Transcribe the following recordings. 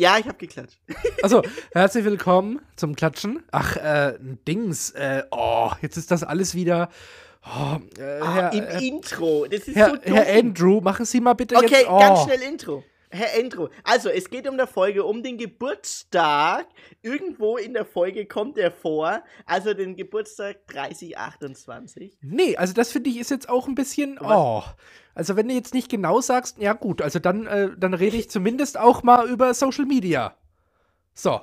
Ja, ich habe geklatscht. Also, herzlich willkommen zum Klatschen. Ach, äh, Dings. Äh, oh, jetzt ist das alles wieder. Oh, äh, Ah, Herr, Im äh, Intro. Das ist Herr, so dumm. Herr Andrew, machen Sie mal bitte Okay, jetzt. Oh. ganz schnell Intro. Herr Intro. Also, es geht um der Folge, um den Geburtstag. Irgendwo in der Folge kommt er vor. Also den Geburtstag 3028. Nee, also das finde ich ist jetzt auch ein bisschen. Oh. Also, wenn du jetzt nicht genau sagst, ja gut, also dann, äh, dann rede ich zumindest auch mal über Social Media. So,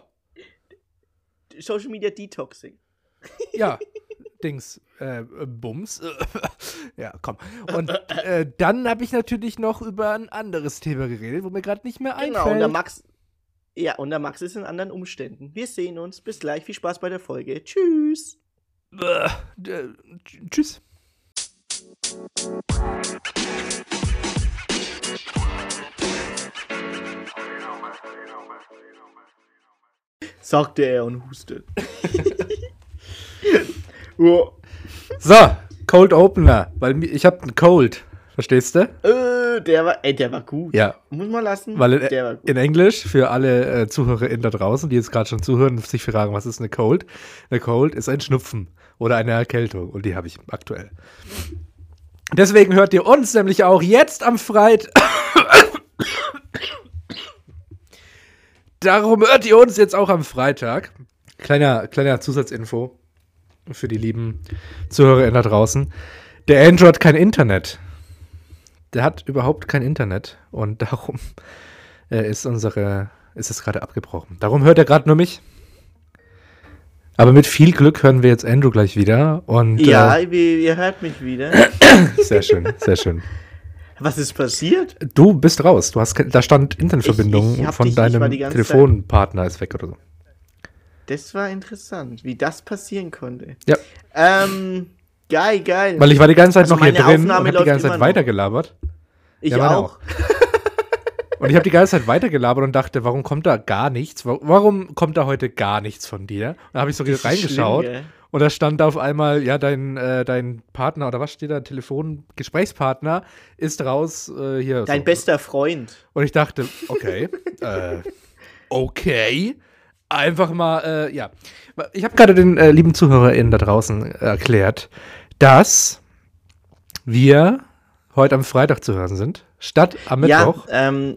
Social Media Detoxing. ja. Dings, äh, äh, Bums. ja, komm. Und äh, dann habe ich natürlich noch über ein anderes Thema geredet, wo mir gerade nicht mehr einfällt. Genau, und der Max. Ja, und der Max ist in anderen Umständen. Wir sehen uns. Bis gleich. Viel Spaß bei der Folge. Tschüss. Äh, tschüss. Sagte er und hustet. oh. So, Cold Opener, weil ich habe einen Cold. Verstehst du? äh, der war, ey, der war gut. Ja, Muss man lassen. weil in, in Englisch, für alle äh, ZuhörerInnen da draußen, die jetzt gerade schon zuhören und sich fragen, was ist eine Cold? Eine Cold ist ein Schnupfen oder eine Erkältung und die habe ich aktuell. Deswegen hört ihr uns nämlich auch jetzt am Freitag. Darum hört ihr uns jetzt auch am Freitag. Kleiner, kleiner Zusatzinfo für die lieben ZuhörerInnen da draußen. Der Android hat kein Internet. Der hat überhaupt kein Internet und darum äh, ist unsere, ist es gerade abgebrochen. Darum hört er gerade nur mich. Aber mit viel Glück hören wir jetzt Andrew gleich wieder und Ja, ihr, ihr hört mich wieder. äh, sehr schön, sehr schön. Was ist passiert? Du bist raus. Du hast, da stand Internetverbindung Ich- ich von deinem Telefonpartner ist weg oder so. Das war interessant, wie das passieren konnte. Ja, Ähm, geil, geil. weil ich war die ganze Zeit Also noch hier drin Aufnahme und habe die ganze Zeit weitergelabert. ich Ja, auch. Und ich habe die ganze Zeit weitergelabert und dachte, warum kommt da gar nichts? Wa- Warum kommt da heute gar nichts von dir? Und da habe ich so reingeschaut schlimm, und da stand auf einmal, ja, dein, äh, dein Partner oder was steht da? Telefon-Gesprächspartner ist raus äh, hier. Dein so. bester Freund. Und ich dachte, okay, äh, okay, einfach mal, äh, ja. Ich habe gerade den äh, lieben ZuhörerInnen da draußen erklärt, dass wir heute am Freitag zu hören sind, statt am Mittwoch. Ja, ähm,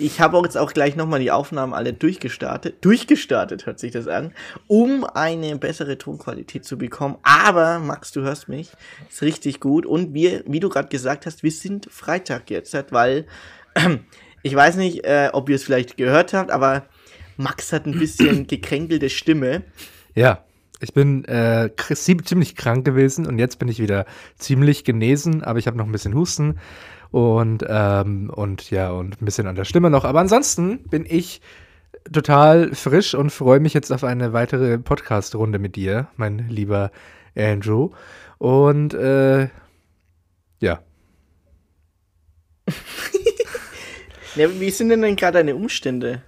ich habe auch jetzt auch gleich nochmal die Aufnahmen alle durchgestartet. Durchgestartet hört sich das an, um eine bessere Tonqualität zu bekommen. Aber, Max, du hörst mich, ist richtig gut. Und wir, wie du gerade gesagt hast, wir sind Freitag jetzt, weil ich weiß nicht, äh, ob ihr es vielleicht gehört habt, aber Max hat ein bisschen gekränkelte Stimme. Ja, ich bin äh, ziemlich krank gewesen und jetzt bin ich wieder ziemlich genesen, aber ich habe noch ein bisschen Husten und, ähm, und ja, und ein bisschen an der Stimme noch. Aber ansonsten bin ich total frisch und freue mich jetzt auf eine weitere Podcast-Runde mit dir, mein lieber Andrew. Und äh, ja, Ja, wie sind denn, denn gerade deine Umstände?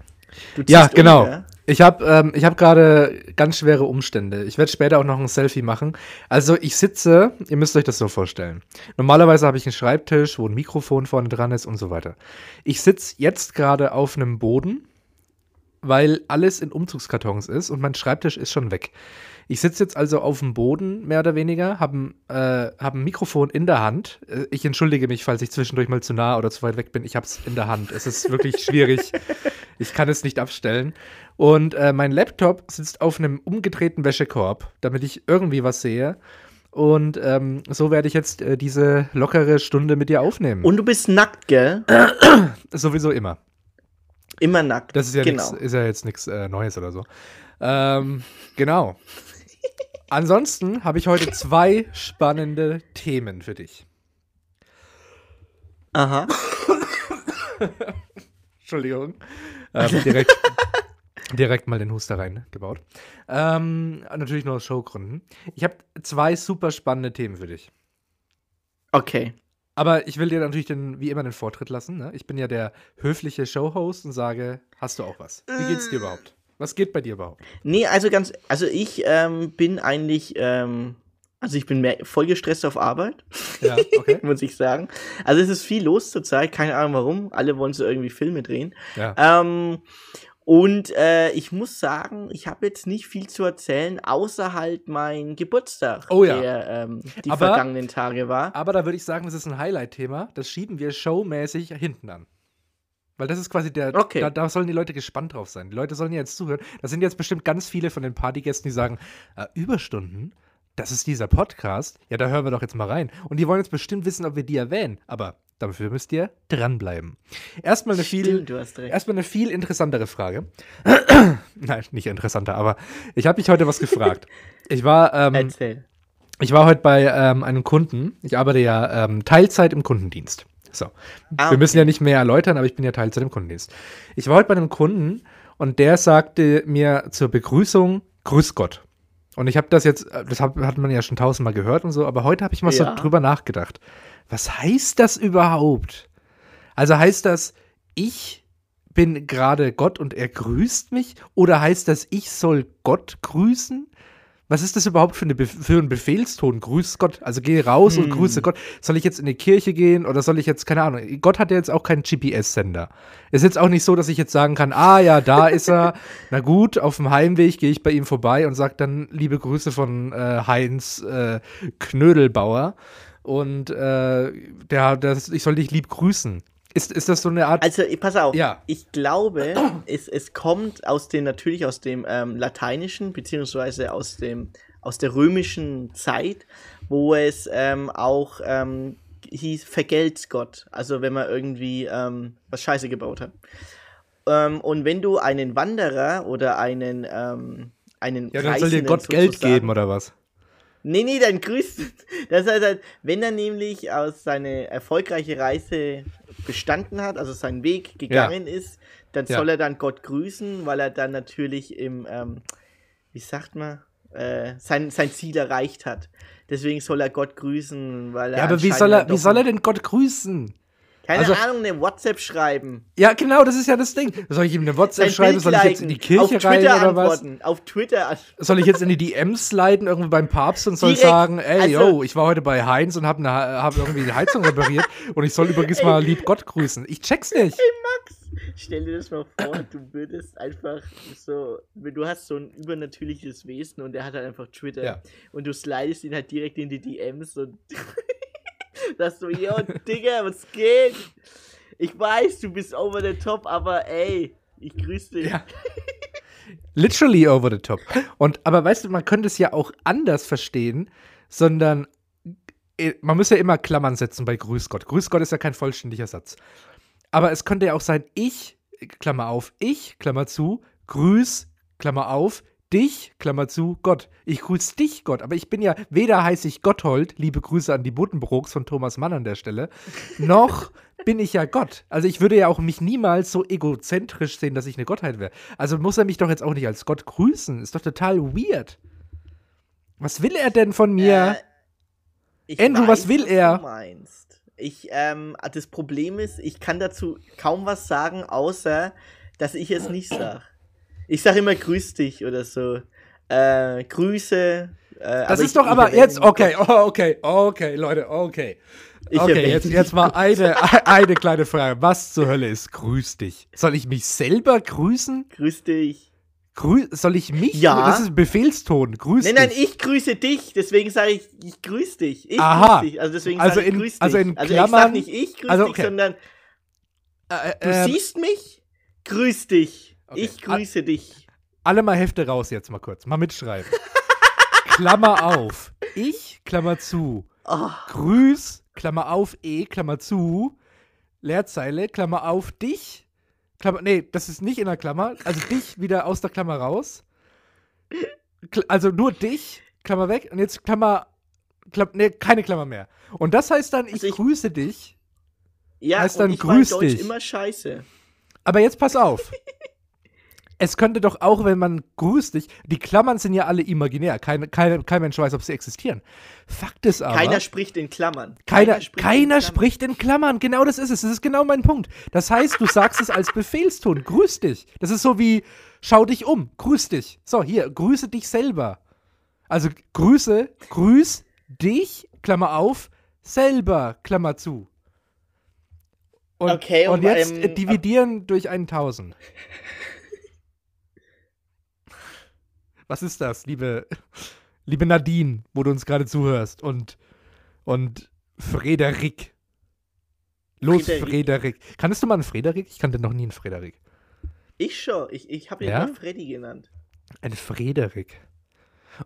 Ja, ziehst um, genau. ja? Ich habe ähm, ich hab gerade ganz schwere Umstände. Ich werde später auch noch ein Selfie machen. Also ich sitze, ihr müsst euch das so vorstellen. Normalerweise habe ich einen Schreibtisch, wo ein Mikrofon vorne dran ist und so weiter. Ich sitze jetzt gerade auf einem Boden, weil alles in Umzugskartons ist und mein Schreibtisch ist schon weg. Ich sitze jetzt also auf dem Boden, mehr oder weniger, habe ein, äh, hab ein Mikrofon in der Hand. Äh, Ich entschuldige mich, falls ich zwischendurch mal zu nah oder zu weit weg bin. Ich habe es in der Hand. Es ist wirklich schwierig. Ich kann es nicht abstellen. Und äh, mein Laptop sitzt auf einem umgedrehten Wäschekorb, damit ich irgendwie was sehe. Und ähm, so werde ich jetzt äh, diese lockere Stunde mit dir aufnehmen. Und du bist nackt, gell? Sowieso immer. Immer nackt. Das ist ja, genau. nix, ist ja jetzt nichts äh, Neues oder so. Ähm, genau. Ansonsten habe ich heute zwei spannende Themen für dich. Aha. Entschuldigung. Ähm, direkt, direkt mal den Huster reingebaut. Ähm, natürlich nur aus Showgründen. Ich habe zwei super spannende Themen für dich. Okay. Aber ich will dir natürlich den, wie immer den Vortritt lassen. Ne? Ich bin ja der höfliche Showhost und sage, hast du auch was? Wie geht's dir überhaupt? Was geht bei dir überhaupt? Nee, also ganz, also ich ähm, bin eigentlich, ähm, also ich bin mehr, voll gestresst auf Arbeit, Ja, okay. muss ich sagen. Also es ist viel los zurzeit, keine Ahnung warum. Alle wollen so irgendwie Filme drehen. Ja. Ähm, Und äh, ich muss sagen, ich habe jetzt nicht viel zu erzählen, außer halt mein Geburtstag, Oh ja. der ähm, die Aber- vergangenen Tage war. Aber da würde ich sagen, das ist ein Highlight-Thema. Das schieben wir showmäßig hinten an. Weil das ist quasi der. Okay. Da, da sollen die Leute gespannt drauf sein. Die Leute sollen ja jetzt zuhören. Da sind jetzt bestimmt ganz viele von den Partygästen, die sagen: äh, Überstunden? Das ist dieser Podcast. Ja, da hören wir doch jetzt mal rein. Und die wollen jetzt bestimmt wissen, ob wir die erwähnen. Aber dafür müsst ihr dranbleiben. Erstmal eine viel. Stimmt, recht. Erstmal eine viel interessantere Frage. Nein, nicht interessanter, aber ich habe mich heute was gefragt. Ich war, ähm, Erzähl. ich war heute bei ähm, einem Kunden. Ich arbeite ja ähm, Teilzeit im Kundendienst. So. Ah, Wir müssen ja nicht mehr erläutern, aber ich bin ja Teilzeit im Kundendienst. Ich war heute bei einem Kunden und der sagte mir zur Begrüßung Grüß Gott. Und ich habe das jetzt, das hab, hat man ja schon tausendmal gehört und so, aber heute habe ich mal Ja. so drüber nachgedacht. Was heißt das überhaupt? Also heißt das, ich bin gerade Gott und er grüßt mich? Oder heißt das, ich soll Gott grüßen? Was ist das überhaupt für, eine Be für ein Befehlston? Grüß Gott. Also geh raus und Hm. grüße Gott. Soll ich jetzt in die Kirche gehen oder soll ich jetzt, keine Ahnung, Gott hat ja jetzt auch keinen GPS-Sender. Ist jetzt auch nicht so, dass ich jetzt sagen kann, ah ja, da ist er. Na gut, auf dem Heimweg gehe ich bei ihm vorbei und sage dann liebe Grüße von äh, Heinz äh, Knödelbauer. Und äh, der, das, ich soll dich lieb grüßen. Ist, ist das so eine Art. Also, pass auf. Ja. Ich glaube, es, es kommt aus dem, natürlich aus dem ähm, Lateinischen, beziehungsweise aus dem, aus der römischen Zeit, wo es ähm, auch ähm, hieß, vergelt's Gott. Also, wenn man irgendwie ähm, was Scheiße gebaut hat. Ähm, und wenn du einen Wanderer oder einen, ähm, einen ja, dann soll dir Gott Geld geben oder was? Nee, nee, dann grüßt. Das heißt halt, wenn er nämlich aus seine erfolgreiche Reise bestanden hat, also seinen Weg gegangen ist, dann Ja. soll er dann Gott grüßen, weil er dann natürlich im, ähm, wie sagt man, äh, sein, sein Ziel erreicht hat. Deswegen soll er Gott grüßen, weil er. Ja, aber wie soll er, wie soll er denn Gott grüßen? Keine also- Ahnung, eine WhatsApp schreiben. Ja, genau, das ist ja das Ding. Soll ich ihm eine WhatsApp Sein schreiben? Bild Soll ich jetzt in die Kirche auf rein oder was? antworten, Auf Twitter. Soll ich jetzt in die DMs sliden, irgendwie beim Papst und soll Direkt, sagen, ey, also- yo, ich war heute bei Heinz und habe hab irgendwie die Heizung repariert und ich soll übrigens mal lieb Gott grüßen. Ich check's nicht. Stell dir das mal vor, du würdest einfach so, du hast so ein übernatürliches Wesen und der hat halt einfach Twitter Ja. und du slidest ihn halt direkt in die DMs und sagst so, yo, Digga, was geht? Ich weiß, du bist over the top, aber ey, ich grüße dich. Ja. Literally over the top. Und, aber weißt du, man könnte es ja auch anders verstehen, sondern äh, man muss ja immer Klammern setzen bei Grüß Gott. Grüß Gott ist ja kein vollständiger Satz. Aber es könnte ja auch sein, ich, Klammer auf, ich, Klammer zu, grüß, Klammer auf, dich, Klammer zu, Gott. Ich grüß dich, Gott. Aber ich bin ja, weder heiße ich Gotthold, liebe Grüße an die Buddenbrooks von Thomas Mann an der Stelle, noch bin ich ja Gott. Also ich würde ja auch mich niemals so egozentrisch sehen, dass ich eine Gottheit wäre. Also muss er mich doch jetzt auch nicht als Gott grüßen. Ist doch total weird. Was will er denn von mir? Äh, Andrew, was will er? Du meinst. Ich, ähm, das Problem ist, ich kann dazu kaum was sagen, außer, dass ich es nicht sag. Ich sag immer grüß dich oder so. Äh, Grüße. Äh, das ist ich- doch ich aber jetzt, okay, oh, okay, okay, Leute, okay. Ich okay, jetzt, jetzt mal eine, eine kleine Frage. Was zur Hölle ist grüß dich? Soll ich mich selber grüßen? Grüß dich. Grü soll ich mich? Ja. Das ist ein Befehlston. Grüß Nein, nein, dich. ich grüße dich. Deswegen sage ich, ich grüß dich. Ich Aha. grüß dich. Also deswegen Also sage ich in- grüß dich. also in also ich sag Klammern- nicht ich grüß also dich, okay. sondern Äh, du ähm, siehst mich, grüß dich. Okay. Ich grüße dich. Alle mal Hefte raus jetzt mal kurz. Mal mitschreiben. Klammer auf. Ich, Klammer zu. Oh, Grüß, Klammer auf, E, Klammer zu. Leerzeile, Klammer auf, dich. Klammer, nee, das ist nicht in der Klammer. Also dich wieder aus der Klammer raus. Kl also nur dich, Klammer weg. Und jetzt Klammer, Klam nee, keine Klammer mehr. Und das heißt dann, ich, Also ich- grüße dich. ja, Heißt und dann, ich mein grüß Deutsch dich. immer scheiße. Aber jetzt pass auf. es könnte doch auch, wenn man grüßt dich, die Klammern sind ja alle imaginär. Kein, kein, kein Mensch weiß, ob sie existieren. Fakt ist aber. Keiner spricht in Klammern. Keiner, spricht keiner in Klammern. spricht in Klammern. Genau das ist es. Das ist genau mein Punkt. Das heißt, du sagst es als Befehlston. Grüß dich. Das ist so wie, schau dich um. Grüß dich. So, hier, grüße dich selber. Also, grüße, grüß dich, Klammer auf, selber, Klammer zu. Und, Okay, und und, jetzt ähm, äh, dividieren durch 1000. Was ist das, liebe, liebe Nadine, wo du uns gerade zuhörst? Und, und Frederik. Los, Frederik. Frederik. Kanntest du mal einen Frederik? Ich kannte noch nie einen Frederik. Ich schon. Ich, ich habe ihn Ja? immer Freddy genannt. Ein Frederik.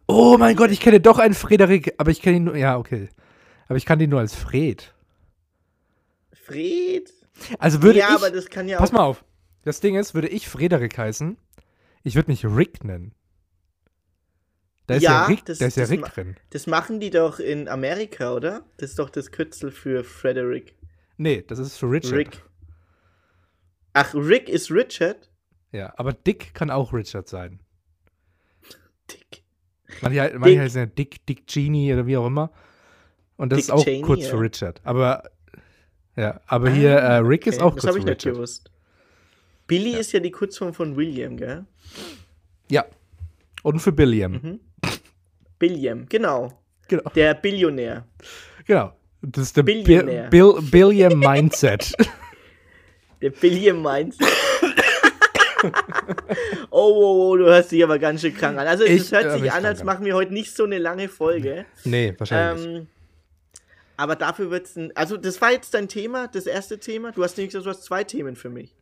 Oh mein Gott, ich kenne doch einen Frederik, aber ich kenne ihn nur. Ja, okay. Aber ich kannte ihn nur als Fred. Fred? Also würde ja, ich. aber das kann ja pass auch. mal auf. Das Ding ist, würde ich Frederik heißen, ich würde mich Rick nennen. Da ist ja, Ja, Rick, das- da ist ja das Rick ma- drin. Das machen die doch in Amerika, oder? Das ist doch das Kürzel für Frederick. Nee, das ist für Richard. Rick. Ach, Rick ist Richard? Ja, aber Dick kann auch Richard sein. Dick. Manche, manche Dick. heißen ja Dick, Dick Genie oder wie auch immer. Und das Dick ist auch Cheney, kurz ja. für Richard. Aber ja, aber hier äh, Rick ist Okay, auch Das kurz habe für ich nicht Richard. gewusst. Billy ist ja die Kurzform von William, gell? Ja. Und für Billiam. Mhm. Billiam, genau. Genau. Der Billionär. Genau. Das ist der Bill, Billionär. Bill, Billiam Mindset. Der Billiam meint. oh, oh, oh, du hörst dich aber ganz schön krank an. Also, es Ich, hört äh, sich an, als machen wir heute nicht so eine lange Folge. nee, wahrscheinlich. Ähm, aber dafür wird es ein. Also, das war jetzt dein Thema, das erste Thema. Du hast nämlich gesagt, du hast zwei Themen für mich.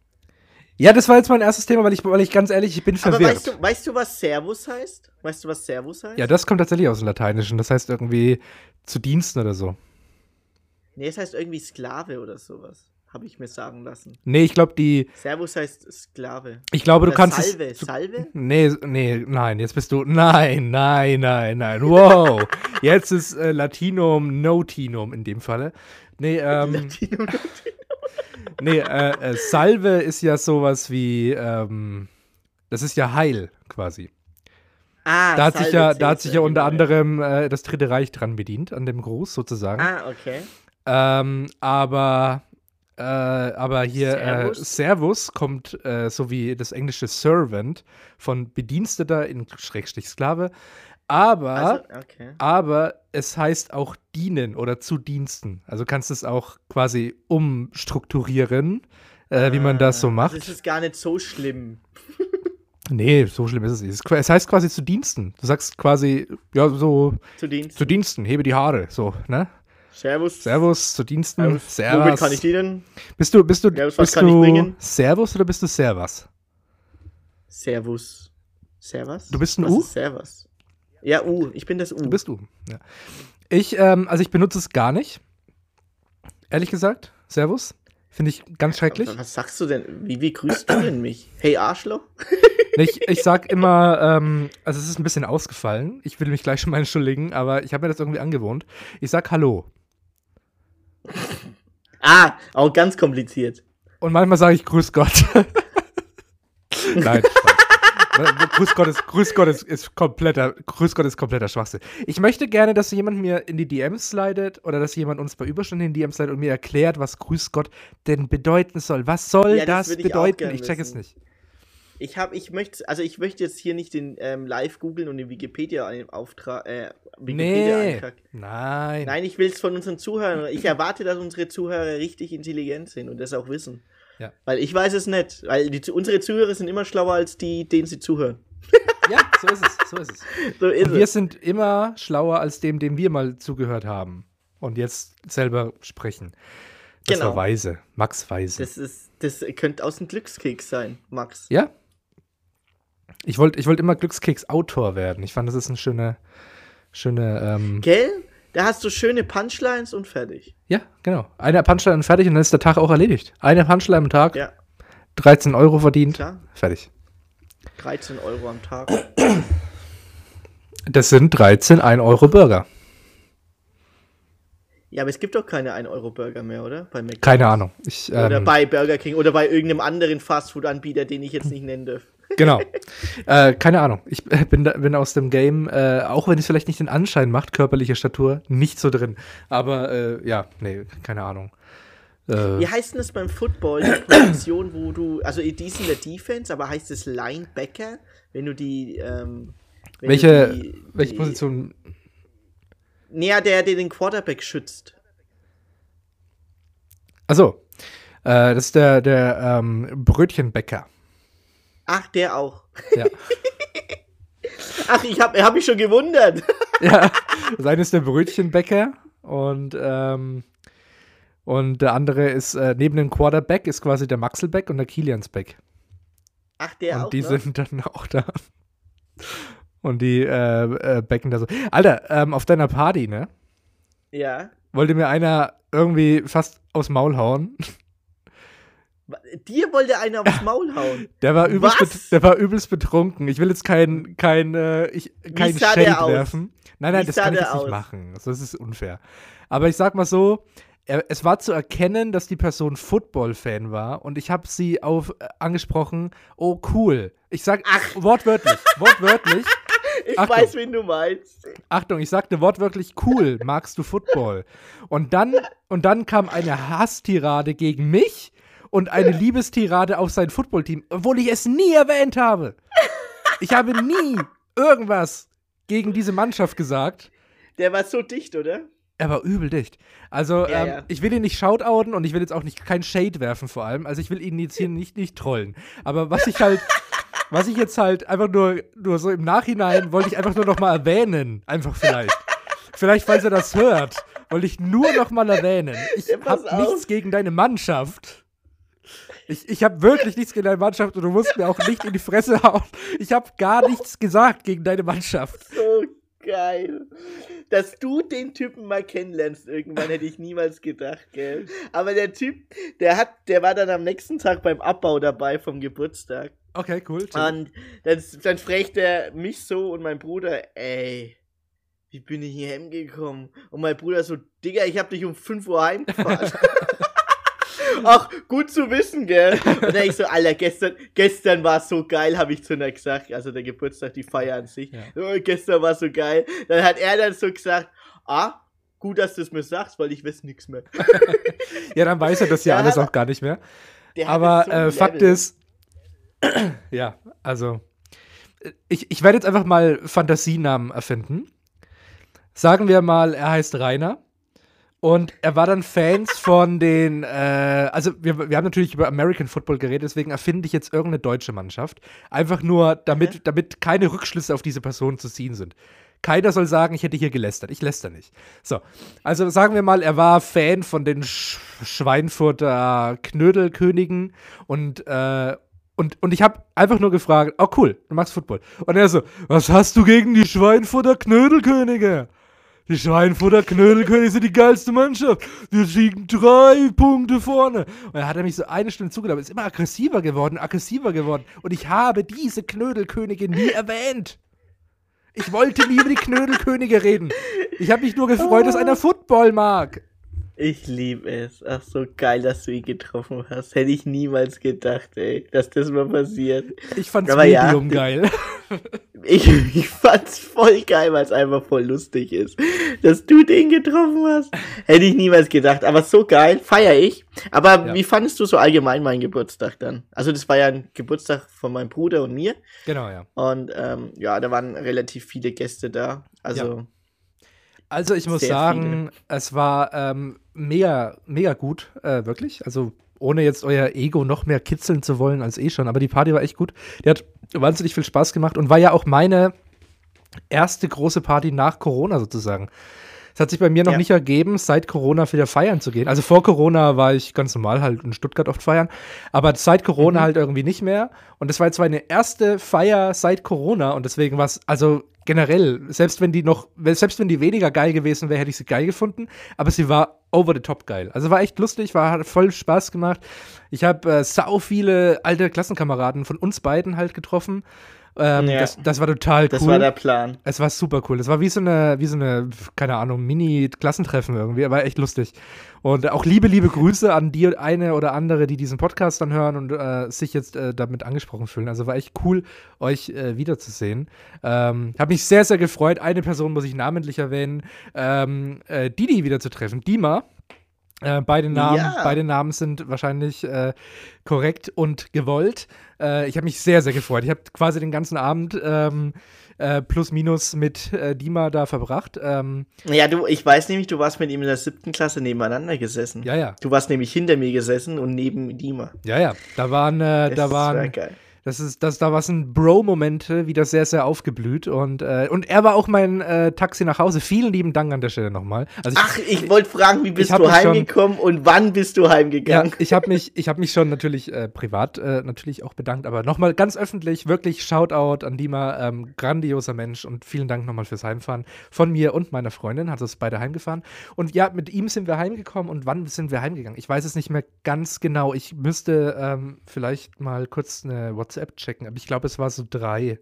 Ja, das war jetzt mein erstes Thema, weil ich, weil ich ganz ehrlich, ich bin Aber verwirrt. weißt du, weißt du, was Servus heißt? Weißt du, was Servus heißt? ja, das kommt tatsächlich aus dem Lateinischen. Das heißt irgendwie zu Diensten oder so. Nee, es heißt irgendwie Sklave oder sowas. Habe ich mir sagen lassen. Nee, ich glaube, die. Servus heißt Sklave. Ich glaube, du Oder kannst Salve. es. Du, Salve? nee, nee, nein, jetzt bist du. Nein, nein, nein, nein. Wow. jetzt ist äh, Latinum Notinum in dem Falle. Nee, ähm. Latino- Nee, äh, äh, Salve ist ja sowas wie, ähm, das ist ja Heil quasi. Ah, Da hat sich ja, da hat sich ja unter anderem äh, das Dritte Reich dran bedient, an dem Gruß sozusagen. Ah, okay. Ähm, aber, äh, aber hier Servus? Servus, äh, Servus kommt äh, so wie das englische Servant von Bediensteter in Schrägstrich Sklave. Aber, Also, okay. aber es heißt auch dienen oder zu Diensten. Also kannst du es auch quasi umstrukturieren, äh, wie man das so Ah, macht. Das ist gar nicht so schlimm. Nee, so schlimm ist es nicht. Es heißt quasi zu Diensten. Du sagst quasi, ja, so Zu Dienst. zu Diensten, hebe die Haare, so, ne? Servus. Servus, zu Diensten, Servus. Servus. Womit kann ich dienen? Bist du, bist du, Servus, bist du? Servus oder bist du Servus? Servus. Servus? Du bist ein Was U? Servus. Ja, U. Ich bin das U. Du bist du. Ja. Ich, ähm, also ich benutze es gar nicht. Ehrlich gesagt, Servus. Finde ich ganz schrecklich. Was sagst du denn? Wie, wie grüßt du denn mich? Hey Arschloch? Ich, ich sag immer, ähm, also es ist ein bisschen ausgefallen. Ich will mich gleich schon mal entschuldigen, aber ich habe mir das irgendwie angewohnt. Ich sag Hallo. Ah, auch ganz kompliziert. Und manchmal sage ich Grüß Gott. Nein. Grüß Gott, ist, Grüß Gott ist, ist kompletter, Grüß Gott ist kompletter Schwachsinn. Ich möchte gerne, dass jemand mir in die DMs slidet oder dass jemand uns bei Überstunden in die DMs slidet und mir erklärt, was Grüß Gott denn bedeuten soll. Was soll Ja, das das, ich bedeuten? Ich check es wissen. nicht. Ich habe, ich möchte, also ich möchte jetzt hier nicht den ähm, live googeln und den Wikipedia ein- Auftrag, äh, Wikipedia Nee. Nein. Nein, ich will es von unseren Zuhörern. Ich erwarte, dass unsere Zuhörer richtig intelligent sind und das auch wissen. Ja. Weil ich weiß es nicht. Weil die, unsere Zuhörer sind immer schlauer als die, denen sie zuhören. Ja, so ist es. So ist es. So ist wir es. sind immer schlauer als dem, dem wir mal zugehört haben. Und jetzt selber sprechen. Das Genau. war Weise. Max Weise. Das, ist, das könnte aus dem Glückskeks sein, Max. Ja. Ich wollte ich wollt immer Glückskeks-Autor werden. Ich fand, das ist eine schöne, schöne, ähm, Gell? Da hast du schöne Punchlines und fertig. ja, genau. Eine Punchline und fertig und dann ist der Tag auch erledigt. Eine Punchline am Tag, Ja, 13 Euro verdient, klar. fertig. 13 Euro am Tag. Das sind 13 1-Euro-Burger. Ja, aber es gibt doch keine 1-Euro-Burger mehr, oder? Bei McDonald's. Keine Ahnung. Ich, Oder ähm, bei Burger King oder bei irgendeinem anderen Fastfood-Anbieter, den ich jetzt nicht nennen darf. Genau. äh, keine Ahnung. Ich äh, bin, da, bin aus dem Game, äh, auch wenn es vielleicht nicht den Anschein macht, körperliche Statur, nicht so drin. Aber äh, ja, nee, keine Ahnung. Äh, Wie heißt denn das beim Football, die Position, wo du, also die ist in der Defense, aber heißt es Linebacker, wenn du die, ähm, wenn welche, du die, welche die, Position? Näher der, der den Quarterback schützt. Achso. Äh, das ist der, der ähm, Brötchenbäcker. Ach, der auch. Ja. Ach, ich habe hab mich schon gewundert. ja, das eine ist der Brötchenbäcker und, ähm, und der andere ist äh, neben dem Quarterback ist quasi der Maxelbeck und der Kiliansbeck. Ach, der und auch die noch? sind dann auch da. Und die äh, äh, becken da so. Alter, ähm, auf deiner Party, ne? Ja. Wollte mir einer irgendwie fast aufs Maul hauen. Dir wollte einer aufs Maul hauen. Der war übelst, bet- der war übelst betrunken. Ich will jetzt kein, kein, äh, ich, kein Shade werfen. Nein, nein, Wie das kann ich jetzt nicht aus? machen. Also, das ist unfair. Aber ich sag mal so, er, es war zu erkennen, dass die Person Football-Fan war und ich habe sie auf äh, angesprochen, oh cool. Ich sag Ach. wortwörtlich, wortwörtlich. Ich Achtung. weiß, wen du meinst. Achtung, ich sagte wortwörtlich cool, magst du Football? Und dann und dann kam eine Hasstirade gegen mich und eine Liebestirade auf sein Footballteam, obwohl ich es nie erwähnt habe. Ich habe nie irgendwas gegen diese Mannschaft gesagt. Der war so dicht, oder? Er war übel dicht. Also, Ja, ähm, ja. ich will ihn nicht shoutouten und ich will jetzt auch nicht kein Shade werfen vor allem. Also, ich will ihn jetzt hier nicht, nicht trollen. Aber was ich halt, was ich jetzt halt einfach nur, nur so im Nachhinein wollte ich einfach nur noch mal erwähnen. Einfach vielleicht. vielleicht, falls er das hört, wollte ich nur noch mal erwähnen. Ich Ja, habe nichts gegen deine Mannschaft. Ich, ich habe wirklich nichts gegen deine Mannschaft und du musst mir auch nicht in die Fresse hauen. Ich habe gar nichts gesagt gegen deine Mannschaft. So geil. Dass du den Typen mal kennenlernst, irgendwann hätte ich niemals gedacht, gell? Aber der Typ, der hat, der war dann am nächsten Tag beim Abbau dabei vom Geburtstag. Okay, cool. Und dann, dann fragt er mich so und mein Bruder, ey, wie bin ich hier hingekommen? Und mein Bruder so, Digga, ich hab dich um 5 Uhr heimgefahren. Ach, gut zu wissen, gell? Und dann ich so, Alter, gestern, gestern war so geil, habe ich zu einer gesagt. Also der Geburtstag, die Feier an sich. Ja. Oh, gestern war so geil. Dann hat er dann so gesagt, ah, gut, dass du es mir sagst, weil ich weiß nichts mehr. Ja, dann weiß er das ja Ja, alles aber- auch gar nicht mehr. Der hat Aber so äh, Fakt ist, ja, also, ich, ich werde jetzt einfach mal Fantasienamen erfinden. Sagen wir mal, er heißt Rainer. Und er war dann Fans von den, äh, also wir, wir haben natürlich über American Football geredet, deswegen erfinde ich jetzt irgendeine deutsche Mannschaft. Einfach nur, damit, Mhm. damit keine Rückschlüsse auf diese Person zu ziehen sind. Keiner soll sagen, ich hätte hier gelästert. Ich läster nicht. So, also sagen wir mal, er war Fan von den Sch Schweinfurter Knödelkönigen und, äh, und, und ich habe einfach nur gefragt, oh cool, du magst Football. Und er so, was hast du gegen die Schweinfurter Knödelkönige? Die Schweinfurter Knödelkönige sind die geilste Mannschaft. Wir liegen drei Punkte vorne. Und dann hat er mich so eine Stunde zugelassen. Ist immer aggressiver geworden, aggressiver geworden. Und ich habe diese Knödelkönige nie erwähnt. Ich wollte nie über die Knödelkönige reden. Ich habe mich nur gefreut, dass einer Football mag. Ich liebe es. Ach, so geil, dass du ihn getroffen hast. Hätte ich niemals gedacht, ey, dass das mal passiert. Ich fand's Aber ja. Medium geil. Ich, ich fand's voll geil, weil es einfach voll lustig ist, dass du den getroffen hast. Hätte ich niemals gedacht. Aber so geil, feier ich. Aber Ja. wie fandest du so allgemein meinen Geburtstag dann? Also, das war ja ein Geburtstag von meinem Bruder und mir. genau, ja. Und ähm, ja, da waren relativ viele Gäste da. Also, Also ich muss Sehr sagen, es war ähm, mega, mega gut, äh, wirklich. Also ohne jetzt euer Ego noch mehr kitzeln zu wollen als eh schon, aber die Party war echt gut. Die hat wahnsinnig viel Spaß gemacht und war ja auch meine erste große Party nach Corona sozusagen. Es hat sich bei mir noch Ja. nicht ergeben, seit Corona wieder feiern zu gehen. Also vor Corona war ich ganz normal halt in Stuttgart oft feiern, aber seit Corona Mhm. halt irgendwie nicht mehr. Und das war jetzt meine erste Feier seit Corona und deswegen war es, also generell, selbst wenn die noch, selbst wenn die weniger geil gewesen wäre, hätte ich sie geil gefunden, aber sie war over the top geil. Also war echt lustig, war hat voll Spaß gemacht. Ich habe äh, sau viele alte Klassenkameraden von uns beiden halt getroffen. Ähm, Ja. das, das war total das cool. war der Plan. Es war super cool. Es war wie so eine, wie so eine, keine Ahnung, Mini-Klassentreffen irgendwie. War echt lustig. Und auch liebe, liebe Grüße an die eine oder andere, die diesen Podcast dann hören und äh, sich jetzt äh, damit angesprochen fühlen. Also war echt cool, euch äh, wiederzusehen. Ähm, Habe mich sehr, sehr gefreut. Eine Person muss ich namentlich erwähnen, ähm, äh, Didi wiederzutreffen. Dima. Äh, beide, Namen, Ja. beide Namen sind wahrscheinlich äh, korrekt und gewollt. Äh, ich habe mich sehr, sehr gefreut. Ich habe quasi den ganzen Abend ähm, äh, plus minus mit äh, Dima da verbracht. Ähm, Ja, du, ich weiß nämlich, du warst mit ihm in der siebten Klasse nebeneinander gesessen. ja, ja, Du warst nämlich hinter mir gesessen und neben Dima. ja, ja. Da waren, äh, da war waren, geil. Das ist, das, da waren Bro-Momente wieder sehr, sehr aufgeblüht. Und, äh, und er war auch mein äh, Taxi nach Hause. Vielen lieben Dank an der Stelle nochmal. Also Ach, ich wollte fragen, wie bist du heimgekommen schon, und wann bist du heimgegangen? Ja, ich habe mich, hab mich schon natürlich äh, privat äh, natürlich auch bedankt, aber nochmal ganz öffentlich, wirklich Shoutout an Dima, ähm, grandioser Mensch und vielen Dank nochmal fürs Heimfahren von mir und meiner Freundin, hat uns beide heimgefahren. Und ja, mit ihm sind wir heimgekommen und wann sind wir heimgegangen? Ich weiß es nicht mehr ganz genau. Ich müsste ähm, vielleicht mal kurz eine WhatsApp checken, aber ich glaube, es war so drei.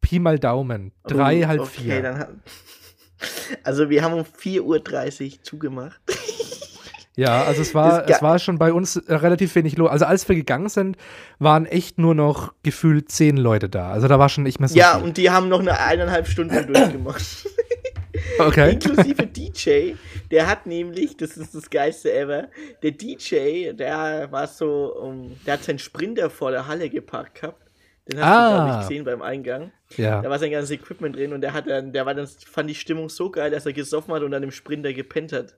Pi mal Daumen. Drei, oh, halb okay, vier. Dann, also wir haben um 4.30 Uhr zugemacht. Ja, also es war, es war schon bei uns relativ wenig los. Also als wir gegangen sind, waren echt nur noch gefühlt zehn Leute da. Also da war schon nicht mehr so Ja, viel. und die haben noch eine eineinhalb Stunden durchgemacht. Okay. Inklusive DJ, der hat nämlich, das ist das geilste ever, der DJ, der war so, um, der hat seinen Sprinter vor der Halle geparkt gehabt. Den hast ah. du, glaube ich, gesehen beim Eingang. Ja. Da war sein ganzes Equipment drin und der hat dann, der war dann, fand die Stimmung so geil, dass er gesoffen hat und dann im Sprinter gepennt hat.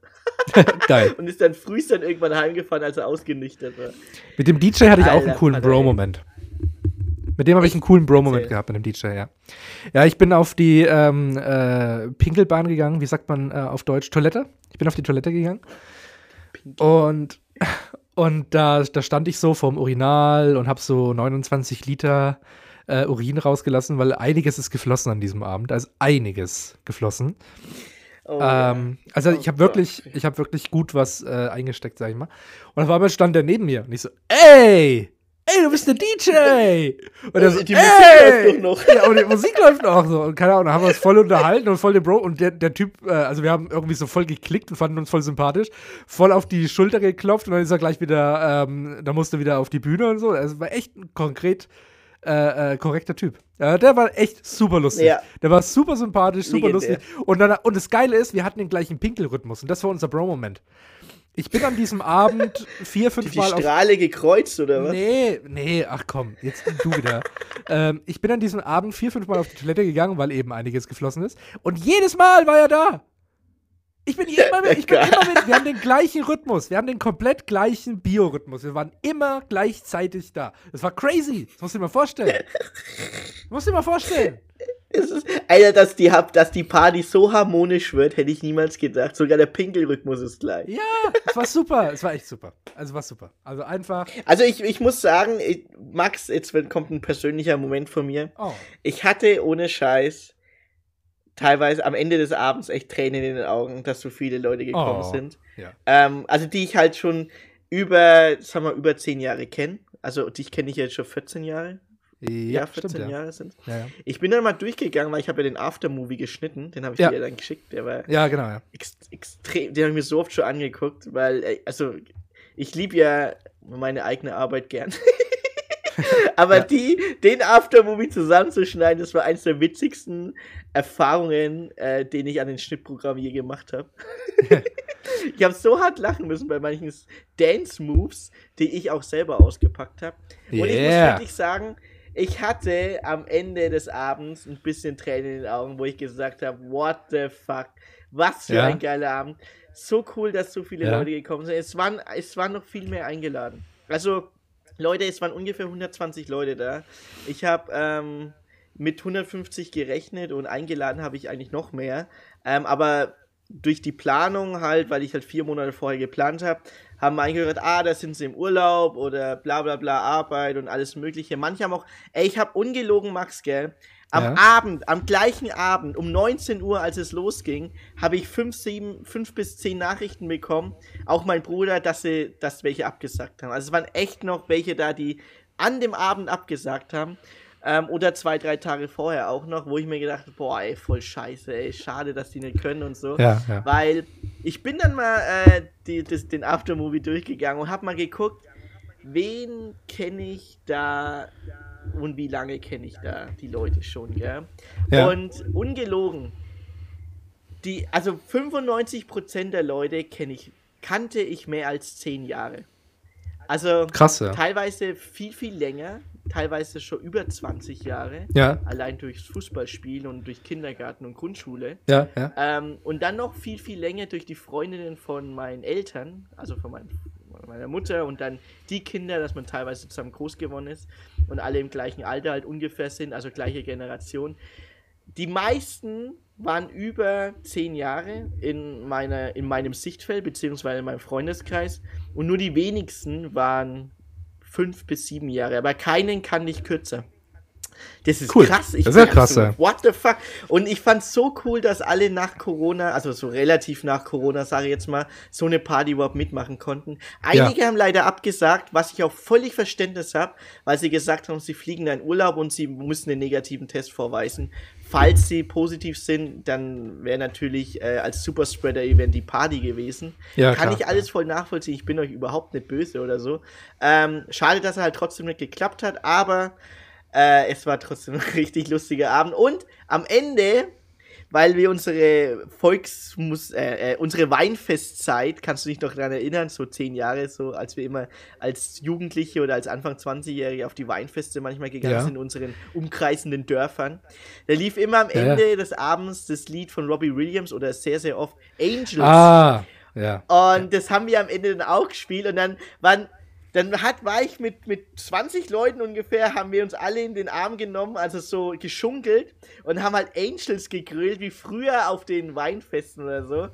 geil. und ist dann frühst dann irgendwann heimgefahren, als er ausgenüchtert war. Mit dem DJ hatte ich auch einen coolen Bro-Moment. Mit dem habe ich einen coolen Bro-Moment gehabt mit dem DJ, ja. Ja, ich bin auf die ähm, äh, Pinkelbahn gegangen, wie sagt man äh, auf Deutsch? Toilette? Ich bin auf die Toilette gegangen. Pinkel. Und, und da, da stand ich so vorm Urinal und habe so 29 Liter äh, Urin rausgelassen, weil einiges ist geflossen an diesem Abend. Also einiges geflossen. Oh, ähm, also oh, ich habe wirklich, ich habe wirklich gut was äh, eingesteckt, sag ich mal. Und auf einmal stand der neben mir und ich so, ey, ey, du bist der DJ! Und er so, die Musik ey! läuft noch. Ja, und die Musik läuft noch so. Und keine Ahnung, dann haben wir uns voll unterhalten und voll den Bro. Und der, der Typ, äh, also wir haben irgendwie so voll geklickt und fanden uns voll sympathisch, voll auf die Schulter geklopft und dann ist er gleich wieder, ähm, da musste wieder auf die Bühne und so. Also war echt ein konkret äh, äh, korrekter Typ. Ja, der war echt super lustig. Ja. Der war super sympathisch, super Legendär. lustig. Und, dann, und das Geile ist, wir hatten den gleichen Pinkelrhythmus und das war unser Bro-Moment. Ich bin an diesem Abend vier, fünf die, Mal. Die Strahle auf gekreuzt, oder was? Nee, nee, ach komm, jetzt du wieder. ähm, ich bin an diesem Abend vier, fünf Mal auf die Toilette gegangen, weil eben einiges geflossen ist. Und jedes Mal war er da. Ich bin immer mit, ich bin immer mit, wir haben den gleichen Rhythmus, wir haben den komplett gleichen Biorhythmus. Wir waren immer gleichzeitig da. Das war crazy. Das musst du dir mal vorstellen. Das musst du dir mal vorstellen. Ist, Alter, dass die, dass die Party so harmonisch wird, hätte ich niemals gedacht. Sogar der Pinkelrhythmus ist gleich. Ja, es war super. Es war echt super. Also war super. Also einfach. Also ich, ich muss sagen, ich, Max, jetzt kommt ein persönlicher Moment von mir. Oh. Ich hatte ohne Scheiß teilweise am Ende des Abends echt Tränen in den Augen, dass so viele Leute gekommen oh. sind. Ja. Ähm, also die ich halt schon über, sagen wir, über zehn Jahre kenne. Also dich kenne ich jetzt schon 14 Jahre. Ja, ja 14 stimmt, Jahre ja. sind. Ja. Ich bin dann mal durchgegangen, weil ich habe ja den Aftermovie geschnitten, den habe ich dir dann geschickt. Der war ja, genau. Ex extrem, den habe ich mir so oft schon angeguckt, weil, also, ich liebe ja meine eigene Arbeit gern. Aber die, den Aftermovie zusammenzuschneiden, das war eines der witzigsten Erfahrungen, äh, den ich an den Schnittprogramm je gemacht habe. ich habe so hart lachen müssen bei manchen Dance-Moves, die ich auch selber ausgepackt habe. Und yeah. ich muss wirklich sagen, ich hatte am Ende des Abends ein bisschen Tränen in den Augen, wo ich gesagt habe, what the fuck, was für ja. ein geiler Abend. So cool, dass so viele ja. Leute gekommen sind. Es waren, es waren noch viel mehr eingeladen. Also, Leute, es waren ungefähr 120 Leute da. Ich habe ähm, mit 150 gerechnet und eingeladen habe ich eigentlich noch mehr. Ähm, aber durch die Planung halt, weil ich halt vier Monate vorher geplant habe, haben eingehört, ah, da sind sie im Urlaub oder bla bla bla Arbeit und alles mögliche. Manche haben auch, ey, ich habe ungelogen, Max, gell? Am ja. Abend, am gleichen Abend, um 19 Uhr, als es losging, habe ich fünf, sieben, fünf bis zehn Nachrichten bekommen. Auch mein Bruder, dass sie, dass welche abgesagt haben. Also es waren echt noch welche da, die an dem Abend abgesagt haben. Ähm, oder zwei, drei Tage vorher auch noch, wo ich mir gedacht habe, boah, ey, voll scheiße, ey, schade, dass die nicht können und so. Ja, ja. Weil ich bin dann mal äh, die, das, den Aftermovie durchgegangen und habe mal geguckt, wen kenne ich da und wie lange kenne ich da die Leute schon, gell? Ja. Und ungelogen, die, also 95% der Leute kenne ich, kannte ich mehr als 10 Jahre. Also Krass, ja. teilweise viel, viel länger teilweise schon über 20 Jahre. Ja. Allein durchs Fußballspiel und durch Kindergarten und Grundschule. Ja, ja. Ähm, und dann noch viel, viel länger durch die Freundinnen von meinen Eltern, also von meinen meiner Mutter und dann die Kinder, dass man teilweise zusammen groß geworden ist und alle im gleichen Alter halt ungefähr sind, also gleiche Generation. Die meisten waren über zehn Jahre in, meiner, in meinem Sichtfeld, beziehungsweise in meinem Freundeskreis. Und nur die wenigsten waren fünf bis sieben Jahre. Aber keinen kann ich kürzer. Das ist cool. krass. Ich das ist ja krass. So, what the fuck? Und ich fand's so cool, dass alle nach Corona, also so relativ nach Corona, sage ich jetzt mal, so eine Party überhaupt mitmachen konnten. Einige ja. haben leider abgesagt, was ich auch völlig Verständnis habe, weil sie gesagt haben, sie fliegen in Urlaub und sie müssen einen negativen Test vorweisen. Falls sie positiv sind, dann wäre natürlich äh, als Superspreader-Event die Party gewesen. Ja, Kann klar, ich alles voll nachvollziehen. Ich bin euch überhaupt nicht böse oder so. Ähm, schade, dass er halt trotzdem nicht geklappt hat, aber äh, es war trotzdem ein richtig lustiger Abend. Und am Ende, weil wir unsere Volksmus, äh, äh, unsere Weinfestzeit, kannst du dich noch daran erinnern, so zehn Jahre, so als wir immer als Jugendliche oder als Anfang 20-Jährige auf die Weinfeste manchmal gegangen ja. sind in unseren umkreisenden Dörfern. Da lief immer am Ende ja, des Abends das Lied von Robbie Williams oder sehr, sehr oft Angels. Ah, ja. Und das haben wir am Ende dann auch gespielt und dann waren dann hat, war ich mit, mit 20 Leuten ungefähr, haben wir uns alle in den Arm genommen, also so geschunkelt und haben halt Angels gegrillt, wie früher auf den Weinfesten oder so.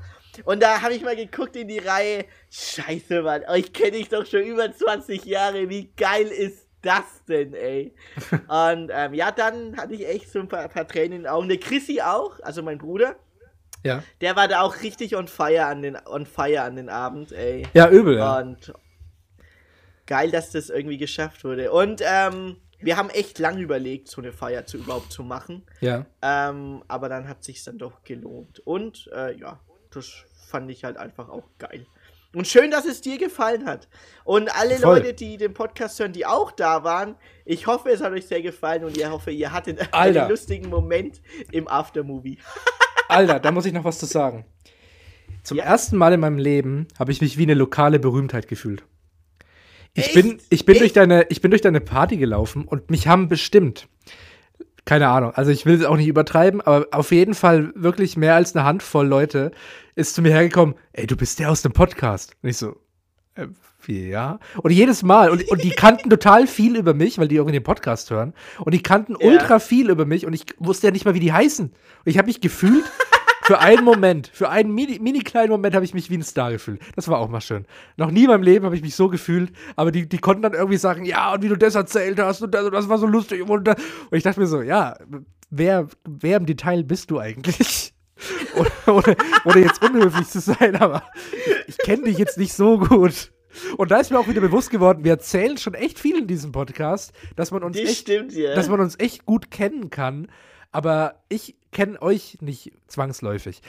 Und da habe ich mal geguckt in die Reihe. Scheiße, Mann, euch kenne ich doch schon über 20 Jahre. Wie geil ist das denn, ey? und ähm, ja, dann hatte ich echt so ein paar, paar Tränen in den Augen. Der Chrissy auch, also mein Bruder. Ja. Der war da auch richtig on fire an den, on fire an den Abend, ey. Ja, übel, ja. Und geil, dass das irgendwie geschafft wurde. Und ähm, wir haben echt lange überlegt, so eine Feier zu überhaupt zu machen. Ja. Ähm, aber dann hat sich dann doch gelohnt. Und äh, ja, das fand ich halt einfach auch geil. Und schön, dass es dir gefallen hat. Und alle Voll. Leute, die den Podcast hören, die auch da waren, ich hoffe, es hat euch sehr gefallen und ich hoffe, ihr hattet einen lustigen Moment im Aftermovie. Alter, da muss ich noch was zu sagen. Zum ja. ersten Mal in meinem Leben habe ich mich wie eine lokale Berühmtheit gefühlt. Ich bin, ich, bin durch deine, ich bin durch deine Party gelaufen und mich haben bestimmt, keine Ahnung, also ich will es auch nicht übertreiben, aber auf jeden Fall wirklich mehr als eine Handvoll Leute ist zu mir hergekommen, ey, du bist der aus dem Podcast. Und ich so, äh, ja? Und jedes Mal, und, und die kannten total viel über mich, weil die in den Podcast hören, und die kannten ja. ultra viel über mich und ich wusste ja nicht mal, wie die heißen. Und ich habe mich gefühlt für einen Moment, für einen mini, mini kleinen Moment habe ich mich wie ein Star gefühlt. Das war auch mal schön. Noch nie in meinem Leben habe ich mich so gefühlt, aber die, die konnten dann irgendwie sagen, ja, und wie du das erzählt hast und das, das war so lustig. Und, und ich dachte mir so, ja, wer, wer im Detail bist du eigentlich? ohne, ohne jetzt unhöflich zu sein, aber ich kenne dich jetzt nicht so gut. Und da ist mir auch wieder bewusst geworden, wir erzählen schon echt viel in diesem Podcast, dass man uns, echt, stimmt, ja. dass man uns echt gut kennen kann. Aber ich kenne euch nicht zwangsläufig.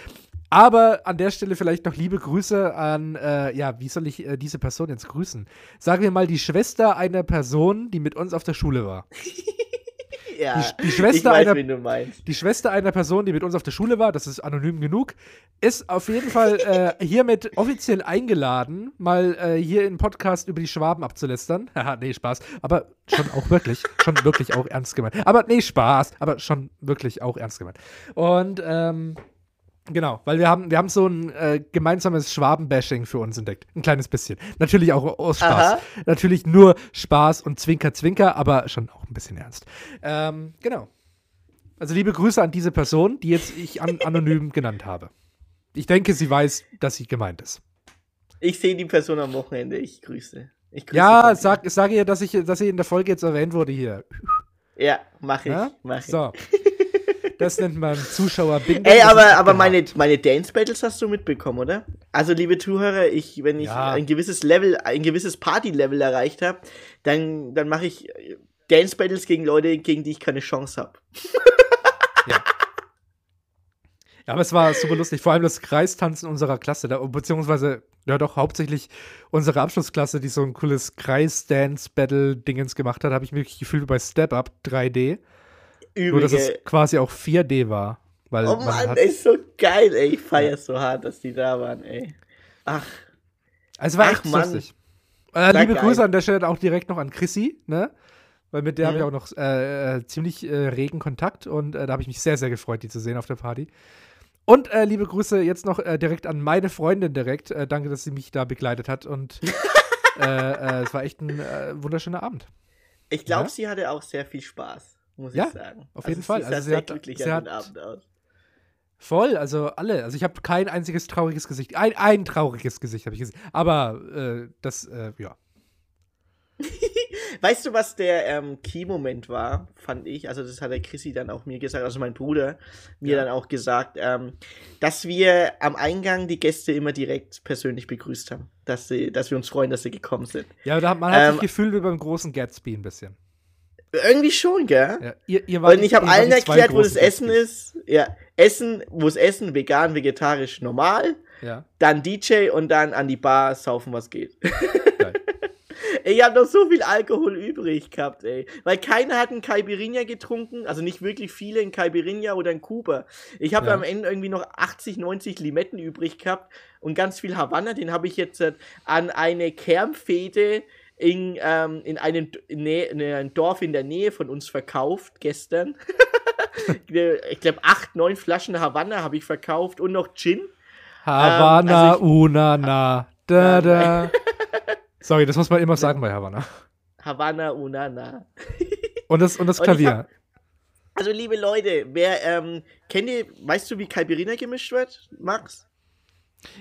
Aber an der Stelle vielleicht noch liebe Grüße an, äh, ja, wie soll ich äh, diese Person jetzt grüßen? Sagen wir mal die Schwester einer Person, die mit uns auf der Schule war. ja, die, die Schwester weiß, einer, Die Schwester einer Person, die mit uns auf der Schule war, das ist anonym genug, ist auf jeden Fall äh, hiermit offiziell eingeladen, mal äh, hier im Podcast über die Schwaben abzulästern. Haha, nee, Spaß. Aber schon auch wirklich, schon wirklich auch ernst gemeint. Aber nee, Spaß. Aber schon wirklich auch ernst gemeint. Und, ähm, Genau, weil wir haben, wir haben so ein äh, gemeinsames Schwaben-Bashing für uns entdeckt. Ein kleines bisschen. Natürlich auch aus Spaß. Aha. Natürlich nur Spaß und Zwinker, Zwinker, aber schon auch ein bisschen ernst. Ähm, genau. Also liebe Grüße an diese Person, die jetzt ich an anonym genannt habe. Ich denke, sie weiß, dass sie gemeint ist. Ich sehe die Person am Wochenende. Ich grüße. Ich grüße ja, sag, sag ihr, dass ich, dass sie in der Folge jetzt erwähnt wurde hier. Ja, mach ich. Mach ich. So. Das nennt man zuschauer Ey, aber, aber meine, meine Dance-Battles hast du mitbekommen, oder? Also, liebe Zuhörer, ich, wenn ich ja. ein gewisses Level, ein gewisses Party-Level erreicht habe, dann, dann mache ich Dance-Battles gegen Leute, gegen die ich keine Chance habe. ja. Ja, aber es war super lustig. Vor allem das Kreistanzen unserer Klasse, da, beziehungsweise ja doch hauptsächlich unsere Abschlussklasse, die so ein cooles Kreis-Dance-Battle-Dingens gemacht hat, habe ich mich gefühlt bei Step Up 3D. Übel, Nur, dass es quasi auch 4D war. Weil oh Mann, ey, ist so geil, ey. Ich feier so hart, dass die da waren, ey. Ach. Also war Ach, echt Mann. lustig. Äh, liebe geil. Grüße an der Stelle auch direkt noch an Chrissy, ne? Weil mit der mhm. habe ich auch noch äh, äh, ziemlich äh, regen Kontakt und äh, da habe ich mich sehr, sehr gefreut, die zu sehen auf der Party. Und äh, liebe Grüße jetzt noch direkt an meine Freundin direkt. danke, dass sie mich da begleitet hat und es war echt ein wunderschöner Abend. Ich glaube, Ja? sie hatte auch sehr viel Spaß, muss Ja, ich sagen. auf Also jeden Fall. Sie sah Also sie sehr hat- glücklich sie hat- Abend aus. Voll, also alle. Also ich habe kein einziges trauriges Gesicht. Ein, ein trauriges Gesicht habe ich gesehen. Aber äh, das, äh, ja. Weißt du, was der ähm, Key-Moment war, fand ich? Also, das hat der Chrissy dann auch mir gesagt, also mein Bruder mir Ja. dann auch gesagt, ähm, dass wir am Eingang die Gäste immer direkt persönlich begrüßt haben. Dass, sie, dass wir uns freuen, dass sie gekommen sind. Ja, da, man hat Ähm, sich gefühlt wie beim großen Gatsby ein bisschen. Irgendwie schon, gell? Ja, ihr, ihr wart Und ich habe allen erklärt, wo das Essen ist. Ja, Essen, wo es Essen, vegan, vegetarisch, normal. Ja, Dann DJ und dann an die Bar saufen, was geht. geil. Ich habe noch so viel Alkohol übrig gehabt, ey. Weil keiner hat einen Caipirinha getrunken, also nicht wirklich viele in Caipirinha oder in Kuba. Ich habe Ja. am Ende irgendwie noch 80, 90 Limetten übrig gehabt und ganz viel Havanna. Den habe ich jetzt äh, an eine Kernfete in, ähm, in, einem, in, in ein Dorf in der Nähe von uns verkauft gestern. ich glaube, acht, neun Flaschen Havanna habe ich verkauft und noch Gin. Havana, also ich- una, na, da, da. Sorry, das muss man immer sagen bei Havana. Havanna Unana. Und das, und das Und Klavier. hab- Also, liebe Leute, wer, ähm, kennt ihr, weißt du, wie Caipirinha gemischt wird, Max?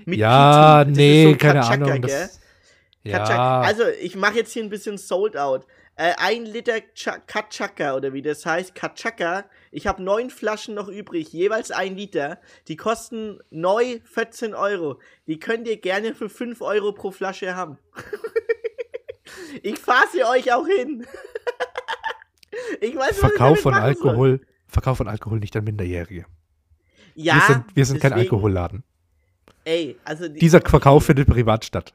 Mit ja. Das nee, so keine Ahnung. Das. Ja, Also, ich mache jetzt hier ein bisschen sold out. Äh, ein Liter Cha- Kachaka oder wie das heißt, Kachaka. Ich habe neun Flaschen noch übrig, jeweils ein Liter. Die kosten neu 14 Euro. Die könnt ihr gerne für 5 Euro pro Flasche haben. ich fahre sie euch auch hin. ich weiß, was ich Verkauf damit von machen soll. Alkohol. Verkauf von Alkohol nicht an Minderjährige. Ja, wir sind, wir sind kein deswegen- Alkoholladen. Ey, also die, Dieser Verkauf findet privat statt.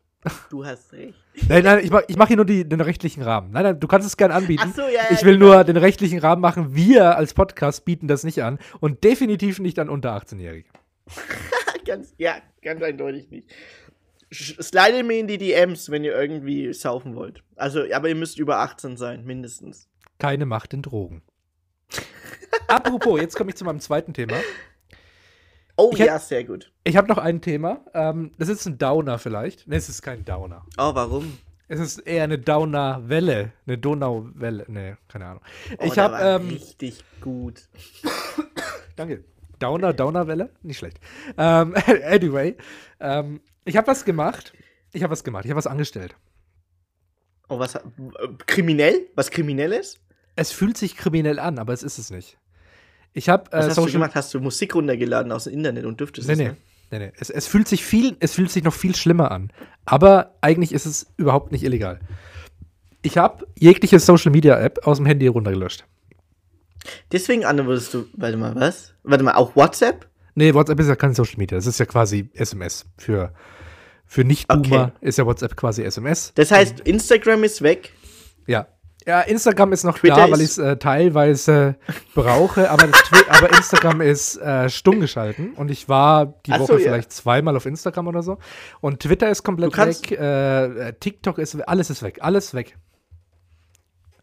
Du hast recht. Nein, nein, ich mache ich mach hier nur die, den rechtlichen Rahmen. Nein, nein, du kannst es gern anbieten. Ach so, ja, ich will genau. nur den rechtlichen Rahmen machen. Wir als Podcast bieten das nicht an und definitiv nicht an unter 18-Jährige. ganz, ja, ganz eindeutig nicht. Slidet mir in die DMs, wenn ihr irgendwie saufen wollt. Also, aber ihr müsst über 18 sein, mindestens. Keine Macht in Drogen. Apropos, jetzt komme ich zu meinem zweiten Thema. Oh Ich hab- ja, sehr gut. Ich habe noch ein Thema. Ähm, das ist ein Downer vielleicht. Ne, es ist kein Downer. Oh, warum? Es ist eher eine Downer-Welle. Eine Donauwelle. Ne, keine Ahnung. Oh, ich habe. war Ähm, richtig gut. Danke. Downer, Downerwelle? Nicht schlecht. Ähm, anyway, ähm, ich habe was gemacht. Ich habe was gemacht. Ich habe was angestellt. Oh, was? hat- äh, Kriminell? Was Kriminelles? Es fühlt sich kriminell an, aber es ist es nicht. Ich habe äh, hast du Social. gemacht? Hast du Musik runtergeladen aus dem Internet und dürftest Nee, es, nee. ne? Nee, nee. Es, es fühlt sich viel, es fühlt sich noch viel schlimmer an. Aber eigentlich ist es überhaupt nicht illegal. Ich habe jegliche Social Media App aus dem Handy runtergelöscht. Deswegen antwortest du, warte mal, was? Warte mal, auch WhatsApp? Nee, WhatsApp ist ja kein Social Media. Das ist ja quasi SMS. Für, für Nicht-Boomer Okay. ist ja WhatsApp quasi SMS. Das heißt, Instagram ist weg. Ja. Ja, Instagram ist noch Twitter da, weil ich es äh, teilweise brauche, aber, aber Instagram ist äh, stumm geschalten und ich war die Ach so, Woche ja. vielleicht zweimal auf Instagram oder so. Und Twitter ist komplett weg, äh, TikTok ist alles ist weg, alles weg.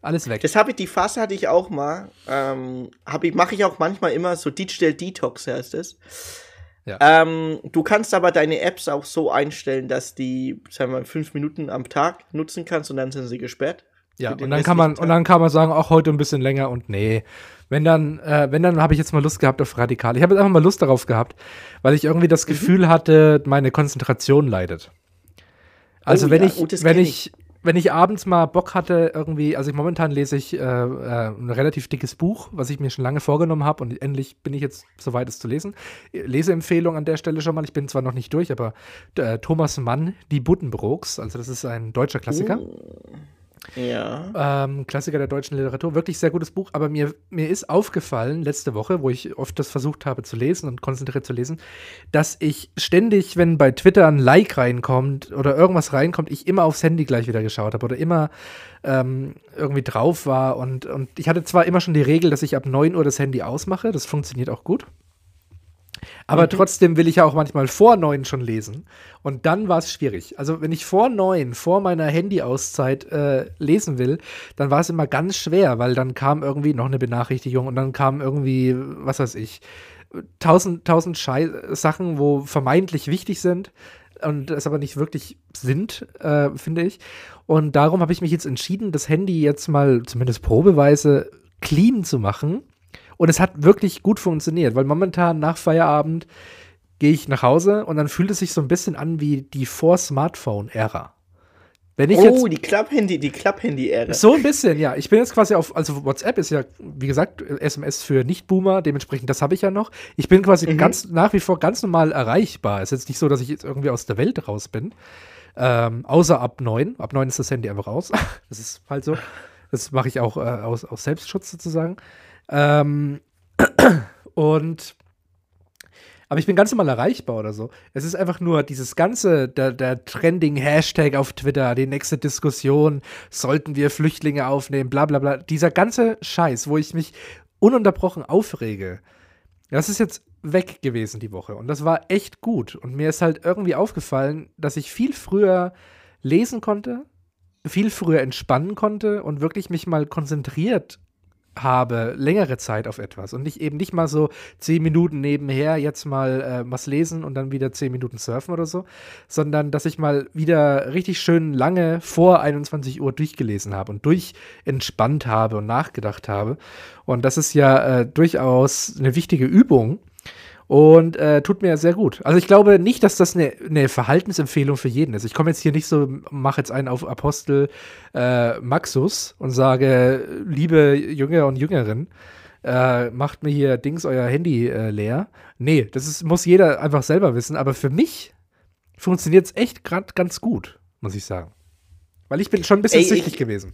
Alles weg. Das habe ich, die Phase hatte ich auch mal. Ähm, ich, mache ich auch manchmal immer so Digital Detox heißt es. Ja. Ähm, du kannst aber deine Apps auch so einstellen, dass die, sagen wir mal, fünf Minuten am Tag nutzen kannst und dann sind sie gesperrt. Ja, und dann kann man und dann kann man sagen, auch heute ein bisschen länger und nee. Wenn dann, äh, wenn dann habe ich jetzt mal Lust gehabt auf radikal. Ich habe jetzt einfach mal Lust darauf gehabt, weil ich irgendwie Mhm. das Gefühl hatte, meine Konzentration leidet. Also Oh wenn ja, ich, oh, wenn kenn ich, wenn ich abends mal Bock hatte, irgendwie, also ich, momentan lese ich äh, äh, ein relativ dickes Buch, was ich mir schon lange vorgenommen habe und endlich bin ich jetzt soweit, es zu lesen. Leseempfehlung an der Stelle schon mal. Ich bin zwar noch nicht durch, aber äh, Thomas Mann, die Buddenbrooks, also das ist ein deutscher Klassiker. Ja. Ähm, Klassiker der deutschen Literatur, wirklich sehr gutes Buch, aber mir, mir ist aufgefallen, letzte Woche, wo ich oft das versucht habe zu lesen und konzentriert zu lesen, dass ich ständig, wenn bei Twitter ein Like reinkommt oder irgendwas reinkommt, ich immer aufs Handy gleich wieder geschaut habe oder immer ähm, irgendwie drauf war und, und ich hatte zwar immer schon die Regel, dass ich ab 9 Uhr das Handy ausmache, das funktioniert auch gut. Aber trotzdem will ich ja auch manchmal vor neun schon lesen. Und dann war es schwierig. Also, wenn ich vor neun, vor meiner Handy-Auszeit äh, lesen will, dann war es immer ganz schwer, weil dann kam irgendwie noch eine Benachrichtigung und dann kam irgendwie, was weiß ich, tausend, tausend Schei Sachen, wo vermeintlich wichtig sind. und das aber nicht wirklich sind, äh, finde ich. Und darum habe ich mich jetzt entschieden, das Handy jetzt mal zumindest probeweise clean zu machen. Und es hat wirklich gut funktioniert, weil momentan nach Feierabend gehe ich nach Hause und dann fühlt es sich so ein bisschen an wie die Vor-Smartphone-Ära. Wenn ich oh, jetzt, die Klapp-Handy, die Klapp-Handy-Ära. So ein bisschen, ja. Ich bin jetzt quasi auf, also WhatsApp ist ja, wie gesagt, SMS für Nicht-Boomer, dementsprechend, das habe ich ja noch. Ich bin quasi mhm. ganz, nach wie vor ganz normal erreichbar. Es ist jetzt nicht so, dass ich jetzt irgendwie aus der Welt raus bin. Ähm, außer ab 9. Ab 9 ist das Handy einfach raus. das ist halt so. Das mache ich auch äh, aus, aus Selbstschutz sozusagen. Ähm, und aber ich bin ganz normal erreichbar oder so. Es ist einfach nur dieses ganze, der, der Trending-Hashtag auf Twitter, die nächste Diskussion, sollten wir Flüchtlinge aufnehmen, bla bla bla. Dieser ganze Scheiß, wo ich mich ununterbrochen aufrege, das ist jetzt weg gewesen die Woche. Und das war echt gut. Und mir ist halt irgendwie aufgefallen, dass ich viel früher lesen konnte, viel früher entspannen konnte und wirklich mich mal konzentriert habe, längere Zeit auf etwas und nicht eben nicht mal so zehn Minuten nebenher jetzt mal äh, was lesen und dann wieder zehn Minuten surfen oder so, sondern dass ich mal wieder richtig schön lange vor 21 Uhr durchgelesen habe und durchentspannt habe und nachgedacht habe. Und das ist ja äh, durchaus eine wichtige Übung, und äh, tut mir sehr gut. Also ich glaube nicht, dass das eine, eine Verhaltensempfehlung für jeden ist. Ich komme jetzt hier nicht so, mache jetzt einen auf Apostel äh, Maxus und sage, liebe Jünger und Jüngerinnen, äh, macht mir hier Dings euer Handy äh, leer. Nee, das ist, muss jeder einfach selber wissen. Aber für mich funktioniert es echt gerade ganz gut, muss ich sagen. Weil ich bin schon ein bisschen Ey, süchtig gewesen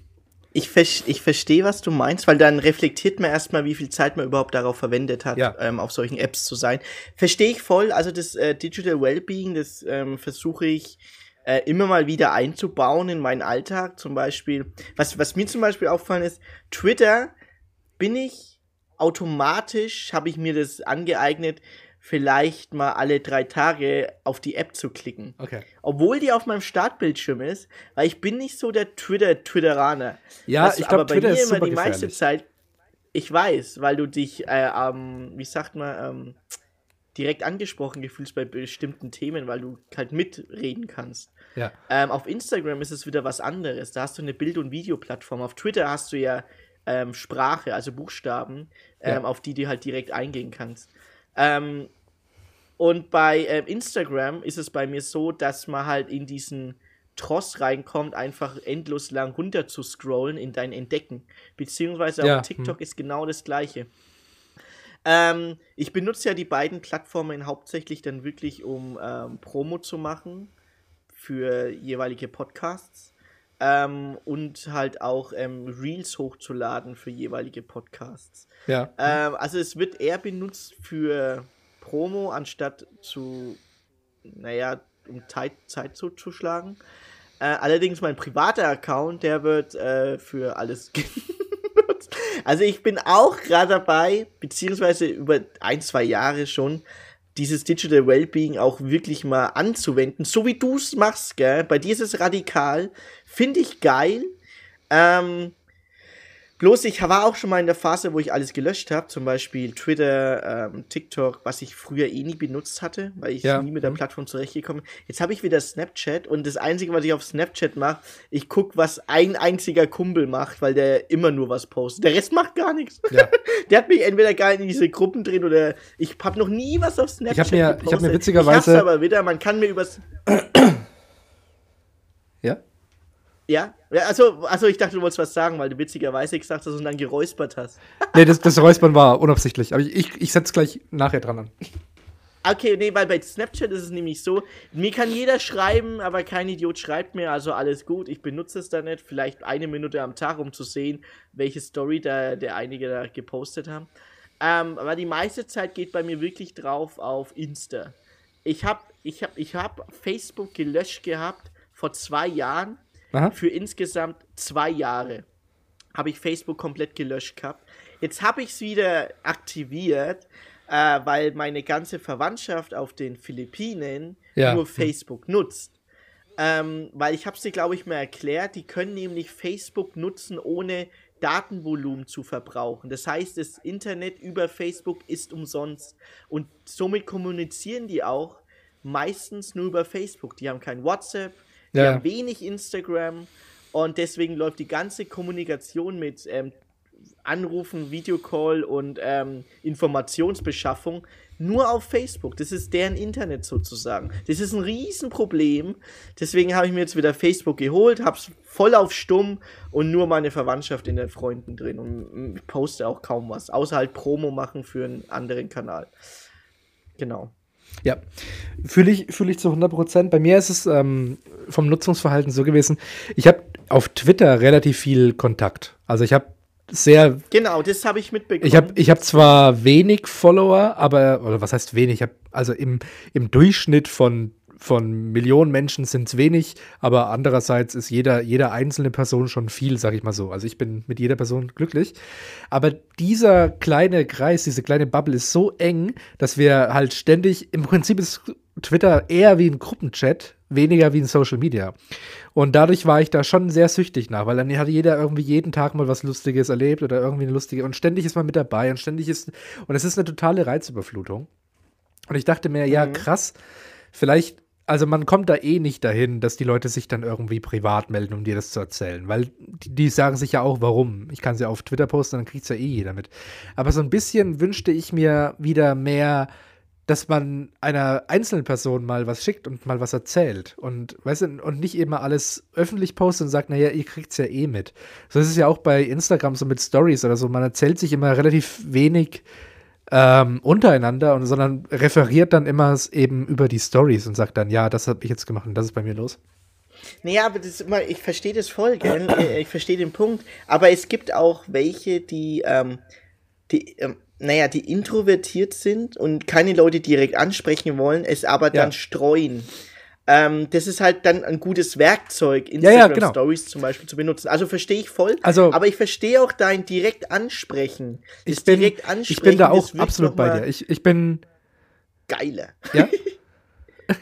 ich, ich verstehe, was du meinst, weil dann reflektiert man erstmal, wie viel Zeit man überhaupt darauf verwendet hat, ja. ähm, auf solchen Apps zu sein. Verstehe ich voll. Also das äh, Digital Wellbeing, das ähm, versuche ich äh, immer mal wieder einzubauen in meinen Alltag. Zum Beispiel, was, was mir zum Beispiel auffallen ist, Twitter bin ich automatisch, habe ich mir das angeeignet, vielleicht mal alle drei Tage auf die App zu klicken. Okay. Obwohl die auf meinem Startbildschirm ist, weil ich bin nicht so der Twitter-Twitteraner. Ja, weißt du, ich glaube, Twitter bei mir ist immer die meiste Zeit, ich weiß, weil du dich, äh, ähm, wie sagt man, ähm, direkt angesprochen gefühlst bei bestimmten Themen, weil du halt mitreden kannst. Ja. Ähm, auf Instagram ist es wieder was anderes. Da hast du eine Bild- und Videoplattform. Auf Twitter hast du ja ähm, Sprache, also Buchstaben, ähm, ja. auf die du halt direkt eingehen kannst. Ähm, und bei äh, Instagram ist es bei mir so, dass man halt in diesen Tross reinkommt, einfach endlos lang runter zu scrollen in dein Entdecken. Beziehungsweise ja. auf TikTok hm. ist genau das gleiche. Ähm, ich benutze ja die beiden Plattformen hauptsächlich dann wirklich, um ähm, Promo zu machen für jeweilige Podcasts ähm, und halt auch ähm, Reels hochzuladen für jeweilige Podcasts. Ja. Ähm, also es wird eher benutzt für Promo, anstatt zu, naja, um Zeit, Zeit zuzuschlagen. Äh, allerdings mein privater Account, der wird äh, für alles genutzt. Also ich bin auch gerade dabei, beziehungsweise über ein, zwei Jahre schon, dieses Digital Wellbeing auch wirklich mal anzuwenden, so wie du es machst, gell? Bei dir ist es radikal, finde ich geil. Ähm, Bloß ich war auch schon mal in der Phase, wo ich alles gelöscht habe, zum Beispiel Twitter, ähm, TikTok, was ich früher eh nie benutzt hatte, weil ich ja. nie mit der mhm. Plattform zurechtgekommen bin. Jetzt habe ich wieder Snapchat und das Einzige, was ich auf Snapchat mache, ich gucke, was ein einziger Kumpel macht, weil der immer nur was postet. Der Rest macht gar nichts. Ja. der hat mich entweder gar in diese Gruppen drin oder ich habe noch nie was auf Snapchat ich hab mir, gepostet. Ich habe mir witzigerweise... Ich aber wieder, man kann mir übers... ja? Ja? also, also ich dachte, du wolltest was sagen, weil du witzigerweise gesagt hast und dann geräuspert hast. nee, das, das Räuspern war unabsichtlich. Aber ich, ich, ich setze gleich nachher dran an. Okay, nee, weil bei Snapchat ist es nämlich so, mir kann jeder schreiben, aber kein Idiot schreibt mir, also alles gut, ich benutze es da nicht, vielleicht eine Minute am Tag, um zu sehen, welche Story da der einige da gepostet haben. Ähm, aber die meiste Zeit geht bei mir wirklich drauf auf Insta. Ich habe ich hab, ich hab Facebook gelöscht gehabt vor zwei Jahren, Aha. Für insgesamt zwei Jahre habe ich Facebook komplett gelöscht gehabt. Jetzt habe ich es wieder aktiviert, äh, weil meine ganze Verwandtschaft auf den Philippinen ja. nur Facebook hm. nutzt. Ähm, weil ich habe es dir, glaube ich, mal erklärt, die können nämlich Facebook nutzen, ohne Datenvolumen zu verbrauchen. Das heißt, das Internet über Facebook ist umsonst. Und somit kommunizieren die auch meistens nur über Facebook. Die haben kein WhatsApp, die Ja. haben wenig Instagram und deswegen läuft die ganze Kommunikation mit ähm, Anrufen, Videocall und ähm, Informationsbeschaffung nur auf Facebook. Das ist deren Internet sozusagen. Das ist ein Riesenproblem. Deswegen habe ich mir jetzt wieder Facebook geholt, habe es voll auf stumm und nur meine Verwandtschaft in den Freunden drin und poste auch kaum was, außer halt Promo machen für einen anderen Kanal. Genau. Ja, fühle ich, fühl ich zu 100 Prozent. Bei mir ist es ähm, vom Nutzungsverhalten so gewesen, ich habe auf Twitter relativ viel Kontakt. Also ich habe sehr, Genau, das habe ich mitbekommen. ich habe ich hab zwar wenig Follower, aber, oder was heißt wenig? Ich habe, also im, im Durchschnitt von, von Millionen Menschen sind es wenig, aber andererseits ist jeder, jede einzelne Person schon viel, sag ich mal so. Also ich bin mit jeder Person glücklich. Aber dieser kleine Kreis, diese kleine Bubble ist so eng, dass wir halt ständig, im Prinzip ist Twitter eher wie ein Gruppenchat, weniger wie ein Social Media. Und dadurch war ich da schon sehr süchtig nach, weil dann hatte jeder irgendwie jeden Tag mal was Lustiges erlebt oder irgendwie eine lustige und ständig ist man mit dabei und ständig ist, und es ist eine totale Reizüberflutung. Und ich dachte mir, ja, Mhm. krass, vielleicht, also man kommt da eh nicht dahin, dass die Leute sich dann irgendwie privat melden, um dir das zu erzählen, weil die, die sagen sich ja auch, warum. Ich kann sie auf Twitter posten, dann kriegt es ja eh jeder mit. Aber so ein bisschen wünschte ich mir wieder mehr, dass man einer einzelnen Person mal was schickt und mal was erzählt und weißt du, und nicht immer alles öffentlich postet und sagt, naja, ihr kriegt's ja eh mit. So ist es ja auch bei Instagram so mit Stories oder so. Man erzählt sich immer relativ wenig ähm, untereinander, und, sondern referiert dann immer eben über die Stories und sagt dann, ja, das habe ich jetzt gemacht und das ist bei mir los. Naja, aber das ist immer, ich verstehe das voll, gell? Äh, ich verstehe den Punkt. Aber es gibt auch welche, die, ähm, die, ähm, naja, die introvertiert sind und keine Leute direkt ansprechen wollen, es aber dann Ja. streuen. Ähm, das ist halt dann ein gutes Werkzeug, ja, Instagram genau. Stories zum Beispiel zu benutzen. Also verstehe ich voll. Also- aber ich verstehe auch dein direkt ansprechen. Das Ich bin, direkt ich ansprechen, bin da auch absolut bei dir. Ich, ich bin, Geiler. ja,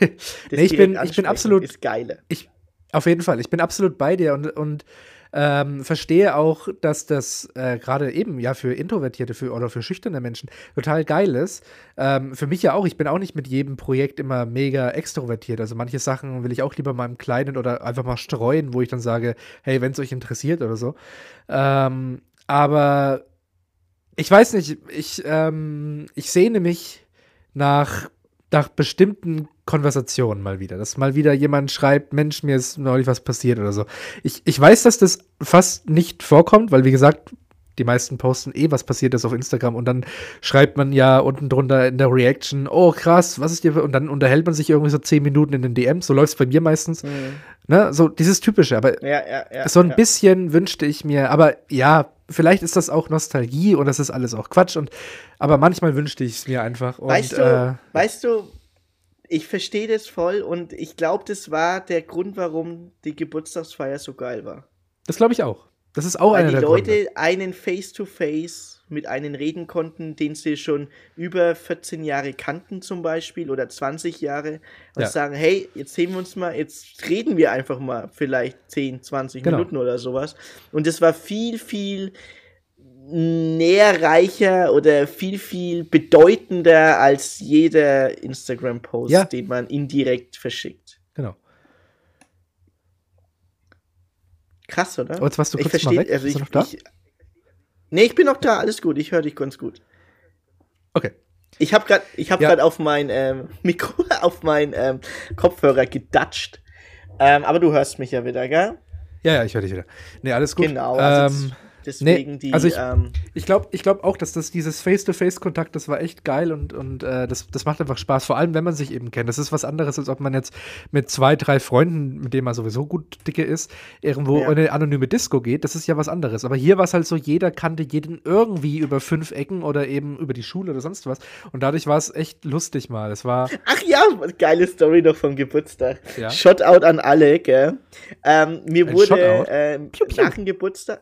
Nee, ich bin- ich bin absolut- Ist geiler. Ich, auf jeden Fall, ich bin absolut bei dir und, und ähm, verstehe auch, dass das äh, gerade eben ja für Introvertierte für, oder für schüchterne Menschen total geil ist. Ähm, für mich ja auch, ich bin auch nicht mit jedem Projekt immer mega extrovertiert. Also manche Sachen will ich auch lieber mal im Kleinen oder einfach mal streuen, wo ich dann sage, hey, wenn es euch interessiert oder so. Ähm, aber ich weiß nicht, ich, ähm, ich sehne mich nach, nach bestimmten Konversationen mal wieder. Dass mal wieder jemand schreibt, Mensch, mir ist neulich was passiert oder so. Ich, ich weiß, dass das fast nicht vorkommt, weil wie gesagt, die meisten posten eh, was passiert ist auf Instagram und dann schreibt man ja unten drunter in der Reaction, oh krass, was ist dir, und dann unterhält man sich irgendwie so zehn Minuten in den DMs, so läuft es bei mir meistens, ne, so dieses Typische, aber Ja, ja, ja. so ein bisschen wünschte ich mir, aber ja, vielleicht ist das auch Nostalgie und das ist alles auch Quatsch und aber manchmal wünschte ich es mir einfach. Und, Weißt du, äh, weißt du, ich verstehe das voll und ich glaube, das war der Grund, warum die Geburtstagsfeier so geil war. das glaube ich auch. Das ist auch Weil einer die der Leute Gründe. einen Face-to-Face mit einem reden konnten, den sie schon über 14 Jahre kannten zum Beispiel oder 20 Jahre und Ja. sagen, hey, jetzt sehen wir uns mal, jetzt reden wir einfach mal vielleicht 10, 20 Genau. Minuten oder sowas. Und das war viel, viel näherreicher oder viel, viel bedeutender als jeder Instagram-Post, Ja. den man indirekt verschickt. Genau. Krass, oder? Jetzt warst du ich kurz mal verstehe, weg. also ich? Ich, nee, ich bin noch da, alles gut, ich höre dich ganz gut. Okay. Ich habe gerade ich habe Ja. gerade auf mein ähm, Mikro auf mein ähm, Kopfhörer gedatscht. Ähm, aber du hörst mich ja wieder, gell? Ja, ja, ich höre dich wieder. Nee, alles gut. Genau. Also ähm, deswegen nee, die also ich- ähm, Ich glaube ich glaub auch, dass das dieses Face-to-Face-Kontakt, das war echt geil und, und äh, das, das macht einfach Spaß, vor allem wenn man sich eben kennt. Das ist was anderes, als ob man jetzt mit zwei, drei Freunden, mit denen man sowieso gut dicke ist, irgendwo Ja. in eine anonyme Disco geht. Das ist ja was anderes. Aber hier war es halt so, jeder kannte jeden irgendwie über fünf Ecken oder eben über die Schule oder sonst was. Und dadurch war es echt lustig mal. Es war, Ach ja, geile Story noch vom Geburtstag. Ja. Shoutout an alle, gell? Ähm, mir Ein wurde piu. nach dem Geburtstag.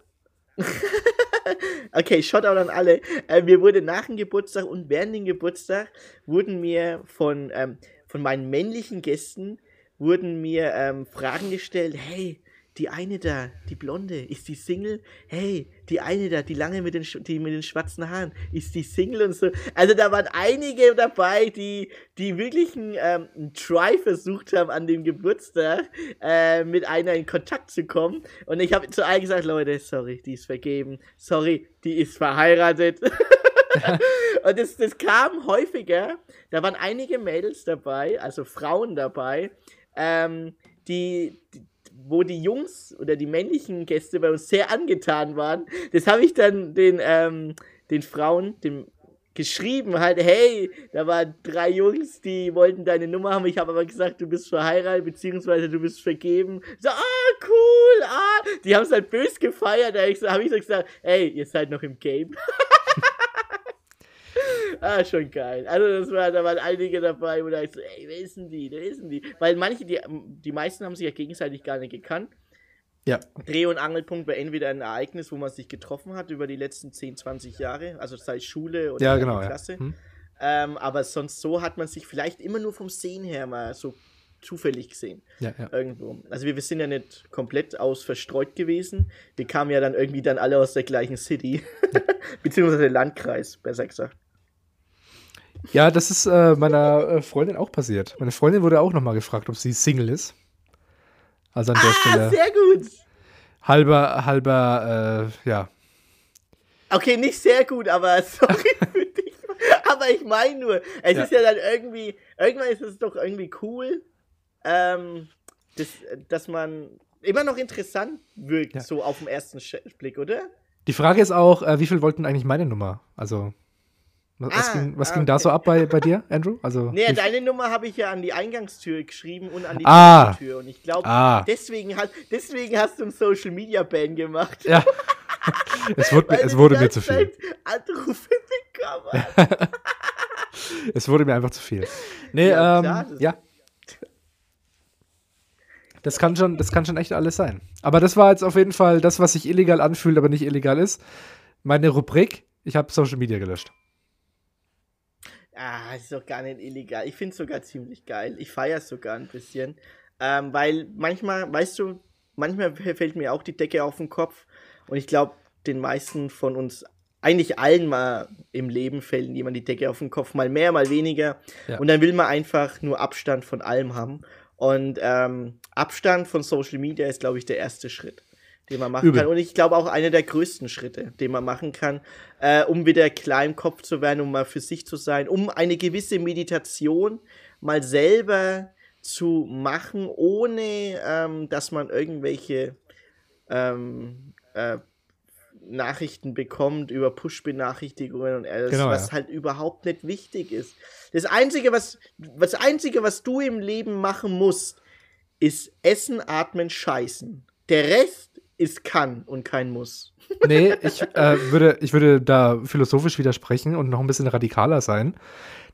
okay, Shoutout an alle. Äh, mir wurde nach dem Geburtstag und während dem Geburtstag wurden mir von, ähm, von meinen männlichen Gästen wurden mir ähm, Fragen gestellt. Hey, die eine da, die Blonde, ist die Single? Hey, die eine da, die lange mit den, die mit den schwarzen Haaren, ist die Single und so. Also da waren einige dabei, die, die wirklich einen, ähm, einen Try versucht haben an dem Geburtstag, äh, mit einer in Kontakt zu kommen. Und ich habe zu allen gesagt, Leute, sorry, die ist vergeben. Sorry, die ist verheiratet. Und das, das kam häufiger. Da waren einige Mädels dabei, also Frauen dabei, ähm, die, die, wo die Jungs oder die männlichen Gäste bei uns sehr angetan waren. Das habe ich dann den, ähm, den Frauen, dem geschrieben halt, hey, da waren drei Jungs, die wollten deine Nummer haben. Ich habe aber gesagt, du bist verheiratet, beziehungsweise du bist vergeben. So, ah, cool, ah. Die haben es halt bös gefeiert. Da habe ich, so, gesagt, ey, ihr seid noch im Game. Ah, schon geil. Also das war, da waren einige dabei, wo da ich so, ey, wer ist denn die? Wer ist denn die? Weil manche, die, die meisten haben sich ja gegenseitig gar nicht gekannt. Ja. Dreh- und Angelpunkt war entweder ein Ereignis, wo man sich getroffen hat über die letzten 10, 20 Jahre, also sei Schule oder Ja, genau. Ja. Klasse. Hm? Ähm, aber sonst so hat man sich vielleicht immer nur vom Sehen her mal so zufällig gesehen. Ja, ja. Irgendwo. Also wir, wir sind ja nicht komplett aus verstreut gewesen. Wir kamen ja dann irgendwie dann alle aus der gleichen City. Beziehungsweise Landkreis, besser gesagt. Ja, das ist äh, meiner äh, Freundin auch passiert. Meine Freundin wurde auch nochmal gefragt, ob sie Single ist. Also an der Ah, Stelle sehr gut. halber, halber, äh, ja. Okay, nicht sehr gut, aber sorry für dich. Aber ich meine nur, es Ja. ist ja dann irgendwie, irgendwann ist es doch irgendwie cool, ähm, das, dass man immer noch interessant wirkt, Ja. so auf den ersten Blick, oder? Die Frage ist auch, äh, wie viel wollten eigentlich meine Nummer? Also, was, Ah, ging, was ah, ging da okay. so ab bei, bei dir, Andrew? Also, Nee, wie- deine Nummer habe ich ja an die Eingangstür geschrieben und an die Ah. Tür. Und ich glaube, Ah. deswegen, hast, deswegen hast du einen Social Media Ban gemacht. ja. es wurde, mir, es wurde mir zu viel. Anrufe bekommen. Es wurde mir einfach zu viel. Nee, Ja, ähm, klar, das- ja. Das kann, schon, das kann schon echt alles sein. Aber das war jetzt auf jeden Fall das, was sich illegal anfühlt, aber nicht illegal ist. Meine Rubrik, ich habe Social Media gelöscht. Ah, ist doch gar nicht illegal. Ich finde es sogar ziemlich geil. Ich feiere es sogar ein bisschen. Ähm, weil manchmal, weißt du, manchmal fällt mir auch die Decke auf den Kopf. Und ich glaube, den meisten von uns, eigentlich allen mal im Leben fällt jemand die Decke auf den Kopf, mal mehr, mal weniger. Ja. Und dann will man einfach nur Abstand von allem haben. Und ähm, Abstand von Social Media ist, glaube ich, der erste Schritt, den man machen Übel. kann. Und ich glaube auch einer der größten Schritte, den man machen kann, äh, um wieder klar im Kopf zu werden, um mal für sich zu sein, um eine gewisse Meditation mal selber zu machen, ohne ähm, dass man irgendwelche ähm, äh, Nachrichten bekommt über Push-Benachrichtigungen und alles, Genau, was ja. halt überhaupt nicht wichtig ist. Das Einzige, was, was Einzige, was du im Leben machen musst, ist Essen, Atmen, Scheißen. Der Rest ist kann und kein Muss. Nee, ich, äh, würde, ich würde da philosophisch widersprechen und noch ein bisschen radikaler sein.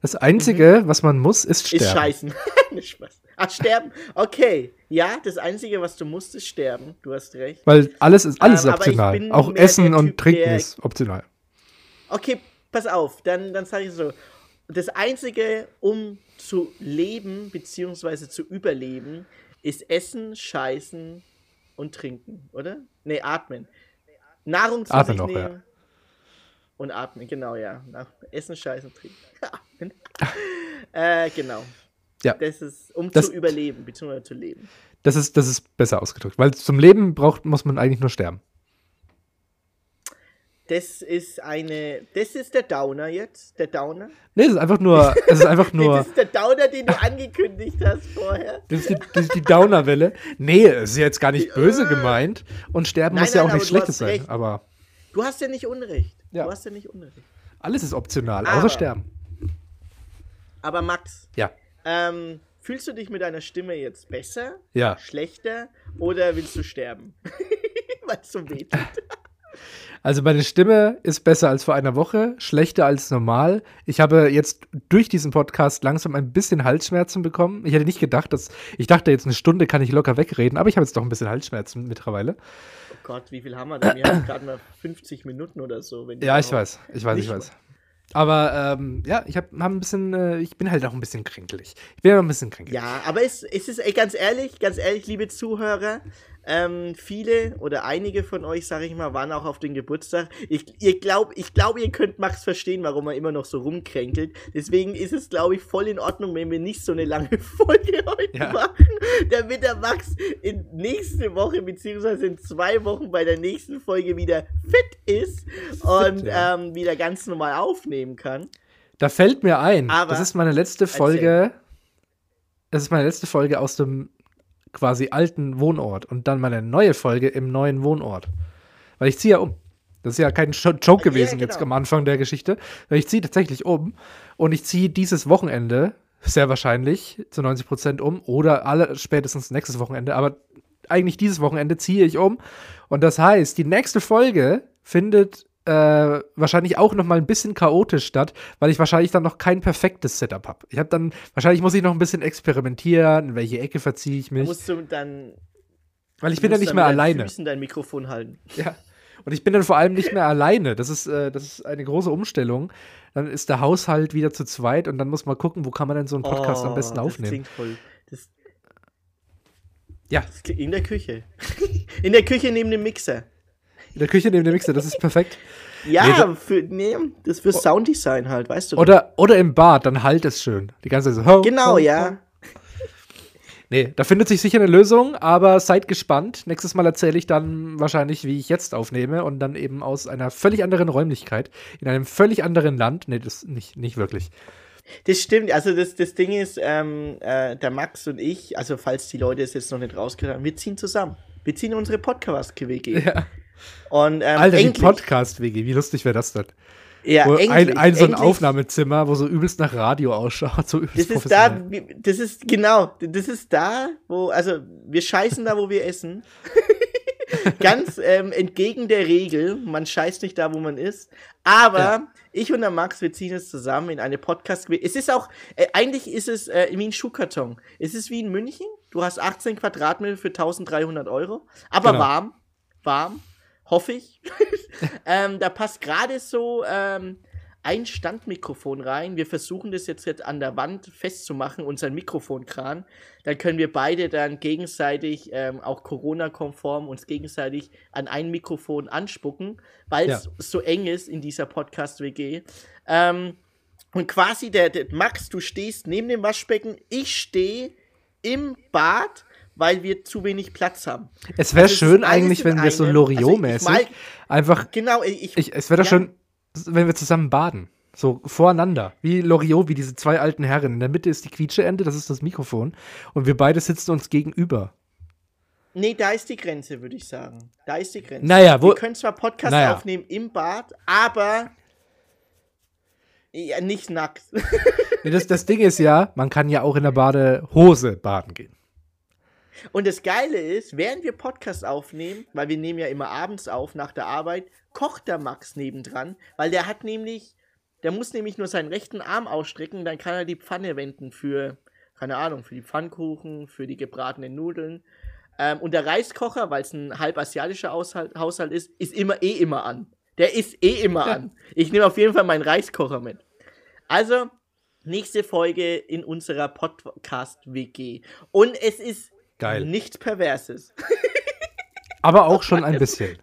Das Einzige, was man muss, ist sterben. Ist Scheißen. Ach, sterben. Okay. Ja, das Einzige, was du musst, ist sterben. Du hast recht. Weil alles ist, alles Ähm, optional. Auch Essen und Typ, Trinken ist optional. Okay, pass auf, dann, dann sage ich so. Das Einzige, um zu leben bzw. zu überleben, ist Essen, Scheißen und Trinken, oder? Nee, atmen. Nahrung zu Atmen sich noch, ja. nehmen und atmen, genau, ja. Essen, Scheißen, Trinken. Atmen. äh, genau. Ja. Das ist, um Das- zu überleben bzw. zu leben. Das ist, das ist besser ausgedrückt. Weil zum Leben braucht, muss man eigentlich nur sterben. Das ist eine, das ist der Downer jetzt, der Downer. Nee, es ist einfach nur, es ist einfach Nee, nur, das ist der Downer, den du angekündigt hast vorher. das ist die, das ist die Downerwelle. Nee, es ist jetzt gar nicht böse gemeint. Und sterben Nein, muss ja nein, auch nichts aber du Schlechtes sein. recht. Aber Du hast ja nicht Unrecht. Ja. Du hast ja nicht Unrecht. alles ist optional, Aber- außer sterben. Aber Max, Ja. ähm, fühlst du dich mit deiner Stimme jetzt besser, Ja. schlechter oder willst du sterben? Weil es so weh tut. Also meine Stimme ist besser als vor einer Woche, schlechter als normal. Ich habe jetzt durch diesen Podcast langsam ein bisschen Halsschmerzen bekommen. Ich hätte nicht gedacht, dass ich dachte jetzt eine Stunde kann ich locker wegreden, aber ich habe jetzt doch ein bisschen Halsschmerzen mittlerweile. Oh Gott, wie viel haben wir denn? Wir haben gerade mal 50 Minuten oder so. Ja, ich weiß, ich weiß, ich weiß. Aber ähm, ja, ich habe hab ein bisschen, äh, ich bin halt auch ein bisschen kränkelig. Ich bin ja ein bisschen kränkelig. Ja, aber es, es ist ey, ganz ehrlich, ganz ehrlich, liebe Zuhörer, Ähm, viele oder einige von euch, sage ich mal, waren auch auf den Geburtstag. Ich, ihr glaub, ich glaube, ihr könnt Max verstehen, warum er immer noch so rumkränkelt. Deswegen ist es, glaube ich, voll in Ordnung, wenn wir nicht so eine lange Folge heute Ja. machen, damit der Max in nächste Woche beziehungsweise in zwei Wochen bei der nächsten Folge wieder fit ist und ja. ähm, wieder ganz normal aufnehmen kann. Da fällt mir ein, Aber- das ist meine letzte Folge. Das ist meine letzte Folge aus dem quasi alten Wohnort und dann meine neue Folge im neuen Wohnort. Weil ich ziehe ja um. Das ist ja kein Jo- Joke Ja, gewesen genau. jetzt am Anfang der Geschichte. Weil ich ziehe tatsächlich um und ich ziehe dieses Wochenende sehr wahrscheinlich zu 90 Prozent um oder alle spätestens nächstes Wochenende. Aber eigentlich dieses Wochenende ziehe ich um und das heißt, die nächste Folge findet äh, wahrscheinlich auch noch mal ein bisschen chaotisch statt, weil ich wahrscheinlich dann noch kein perfektes Setup habe. Ich habe dann, wahrscheinlich muss ich noch ein bisschen experimentieren, in welche Ecke verziehe ich Da mich. musst du dann Weil ich bin ja nicht mehr alleine. Füßen dein Mikrofon halten. Ja. Und ich bin dann vor allem nicht mehr alleine. Das ist, äh, das ist eine große Umstellung. Dann ist der Haushalt wieder zu zweit und dann muss man gucken, wo kann man denn so einen Podcast am besten Oh, Das aufnehmen. klingt voll. Das, Ja. das in der Küche. in der Küche neben dem Mixer. In der Küche neben dem Mixer, das ist perfekt. Ja, Nee, da- für, nee, das für Sounddesign halt, weißt du. Oder, oder im Bad, dann halt es schön. Die ganze Zeit so. ho, genau, ho, ja. ho. Nee, da findet sich sicher eine Lösung, aber seid gespannt. Nächstes Mal erzähle ich dann wahrscheinlich, wie ich jetzt aufnehme und dann eben aus einer völlig anderen Räumlichkeit, in einem völlig anderen Land. Nee, das nicht, nicht wirklich. Das stimmt. Also das, das Ding ist, ähm, äh, der Max und ich, also falls die Leute es jetzt noch nicht rausgehört haben, wir ziehen zusammen. Wir ziehen unsere Podcast-WG. Ja. Und ähm, Alter, die endlich, Podcast-WG, wie lustig wäre das denn? ja, endlich, ein, ein so ein endlich. Aufnahmezimmer, wo so übelst nach Radio ausschaut. So übelst Das ist da, das ist genau, das ist da, wo, also wir scheißen da, wo wir essen. Ganz ähm, entgegen der Regel, man scheißt nicht da, wo man ist. Aber Ja. ich und der Max, wir ziehen es zusammen in eine podcast Es ist auch, äh, eigentlich ist es äh, wie ein Schuhkarton. Es ist wie in München. Du hast 18 Quadratmeter für 1300 Euro. Aber Genau. warm, warm, hoffe ich. ähm, da passt gerade so ähm, ein Standmikrofon rein. Wir versuchen das jetzt, jetzt an der Wand festzumachen, unseren Mikrofonkran. Dann können wir beide dann gegenseitig, ähm, auch Corona-konform, uns gegenseitig an ein Mikrofon anspucken, weil es Ja. so eng ist in dieser Podcast-WG. Ähm, und quasi der, der Max, du stehst neben dem Waschbecken, ich stehe im Bad, weil wir zu wenig Platz haben. Es wäre Also schön eigentlich, wenn wir so einem. Loriot-mäßig Also einfach. Genau, ich, Ich, es wäre doch ja. schön, wenn wir zusammen baden. So voreinander. Wie Loriot, wie diese zwei alten Herren. In der Mitte ist die Quietscheente, das ist das Mikrofon. Und wir beide sitzen uns gegenüber. Nee, da ist die Grenze, würde ich sagen. Da ist die Grenze. Naja, wo- Wir können zwar Podcast Naja. aufnehmen im Bad, aber ja, nicht nackt. Nee, das, das Ding ist ja, man kann ja auch in der Badehose baden gehen. Und das Geile ist, während wir Podcast aufnehmen, weil wir nehmen ja immer abends auf nach der Arbeit, kocht der Max nebendran, weil der hat nämlich, der muss nämlich nur seinen rechten Arm ausstrecken, dann kann er die Pfanne wenden für, keine Ahnung, für die Pfannkuchen, für die gebratenen Nudeln. Ähm, und der Reiskocher, weil es ein halb asiatischer Haushalt, Haushalt ist, ist immer eh immer an. Der ist eh immer an. Ich nehme auf jeden Fall meinen Reiskocher mit. Also, nächste Folge in unserer Podcast-WG. Und es ist Geil. nichts Perverses. Aber auch schon ein bisschen.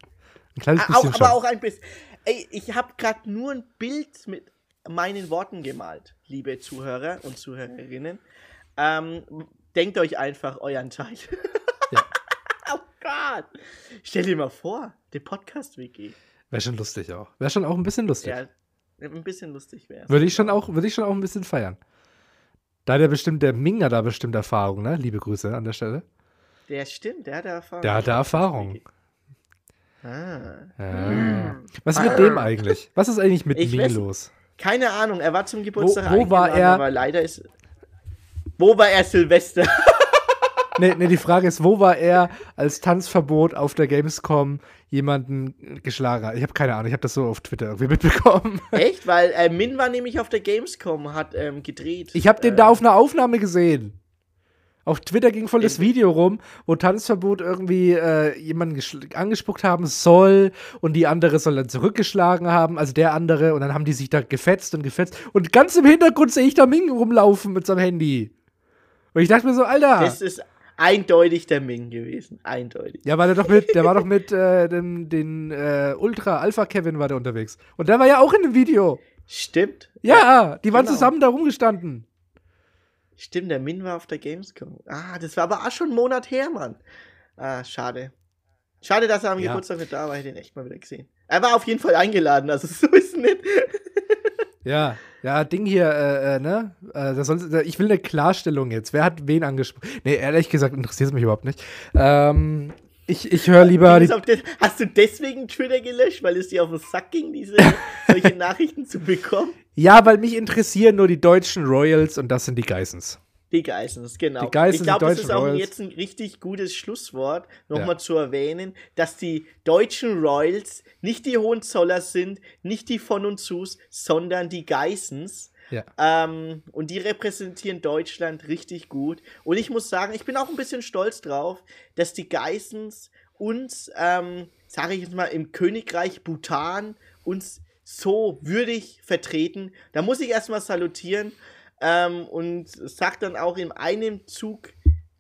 Ein kleines auch, bisschen schon. aber auch ein bisschen. Ey, ich habe gerade nur ein Bild mit meinen Worten gemalt, liebe Zuhörer und Zuhörerinnen. Ähm, denkt euch einfach euren Teil. Ja. oh Gott. Stell dir mal vor, der Podcast-WG. Wäre schon lustig auch. Wäre schon auch ein bisschen lustig. Ja, ein bisschen lustig wäre Würde ich schon auch, würde ich schon auch ein bisschen feiern. Da hat der bestimmt, der Ming hat da bestimmt Erfahrung, ne? Liebe Grüße an der Stelle. Der stimmt, der hat Erfahrung. Der hat da Erfahrung. Ah. Ja. Was ist mit dem eigentlich? Was ist eigentlich mit Ich Ming weiß- los? Keine Ahnung, er war zum Geburtstag wo war eingeladen, er- Aber leider ist. Wo war er Silvester? Nee, nee, die Frage ist, wo war er als Tanzverbot auf der Gamescom jemanden geschlagen hat? Ich habe keine Ahnung, ich habe das so auf Twitter irgendwie mitbekommen. Echt? Weil äh, Min war nämlich auf der Gamescom, hat ähm, gedreht. Ich habe den äh, da auf einer Aufnahme gesehen. Auf Twitter ging voll das Video rum, wo Tanzverbot irgendwie äh, jemanden angespuckt haben soll und die andere soll dann zurückgeschlagen haben, also der andere, und dann haben die sich da gefetzt und gefetzt. Und ganz im Hintergrund sehe ich da Ming rumlaufen mit seinem Handy. Und ich dachte mir so, Alter, Das ist eindeutig der Ming gewesen. Eindeutig. Ja, weil er doch mit, der war doch mit äh, den, den äh, Ultra Alpha Kevin war der unterwegs. Und der war ja auch in dem Video. Stimmt. Ja, die waren genau. zusammen da rumgestanden. Stimmt, der Min war auf der Gamescom. Ah, das war aber auch schon einen Monat her, Mann. Ah, schade. Schade, dass er am Ja. Geburtstag nicht da war. Ich hätte ihn echt mal wieder gesehen. Er war auf jeden Fall eingeladen, also so ist es nicht. Ja, ja, Ding hier, äh, äh, ne? Äh, soll, ich will eine Klarstellung jetzt. Wer hat wen angesprochen? Nee, ehrlich gesagt interessiert es mich überhaupt nicht. Ähm, ich ich höre lieber auf das- Hast du deswegen Twitter gelöscht, weil es dir auf den Sack ging, diese solche Nachrichten zu bekommen? Ja, weil mich interessieren nur die deutschen Royals und das sind die Geissens. Die Geissens, genau. Die Geissens, ich glaube, das ist auch Royals. jetzt ein richtig gutes Schlusswort, nochmal Ja. zu erwähnen, dass die deutschen Royals nicht die Hohenzoller sind, nicht die von und zus, sondern die Geissens. Ja. Ähm, und die repräsentieren Deutschland richtig gut. Und ich muss sagen, ich bin auch ein bisschen stolz drauf, dass die Geissens uns, ähm, sage ich jetzt mal, im Königreich Bhutan uns so würdig vertreten. Da muss ich erstmal salutieren ähm, und sag dann auch in einem Zug,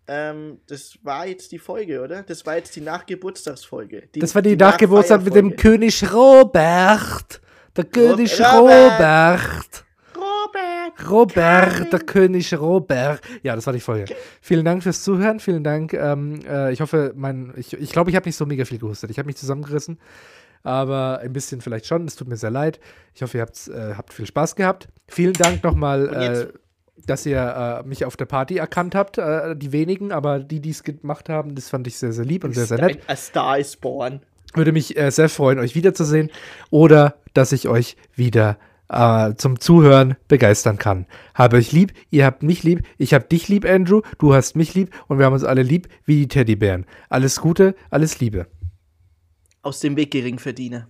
ähm, das war jetzt die Folge, oder? Das war jetzt die Nachgeburtstagsfolge. Das war die, Nachgeburtstag mit dem. König Robert. Der König Robert. Robert. Robert! Robert, der König Robert. Ja, das war die Folge. Vielen Dank fürs Zuhören. Vielen Dank. Ähm, äh, ich hoffe, mein, ich glaube, ich, glaub, ich habe nicht so mega viel gehustet. Ich habe mich zusammengerissen. Aber ein bisschen vielleicht schon. Es tut mir sehr leid. Ich hoffe, ihr habt, äh, habt viel Spaß gehabt. Vielen Dank nochmal, äh, dass ihr äh, mich auf der Party erkannt habt. Äh, die wenigen, aber die, die es gemacht haben, das fand ich sehr, sehr lieb und sehr, sehr nett. A Star is born. Würde mich äh, sehr freuen, euch wiederzusehen oder dass ich euch wieder äh, zum Zuhören begeistern kann. Habe euch lieb, ihr habt mich lieb, ich hab dich lieb, Andrew, du hast mich lieb und wir haben uns alle lieb wie die Teddybären. Alles Gute, alles Liebe. Aus dem Weg Geringverdiener.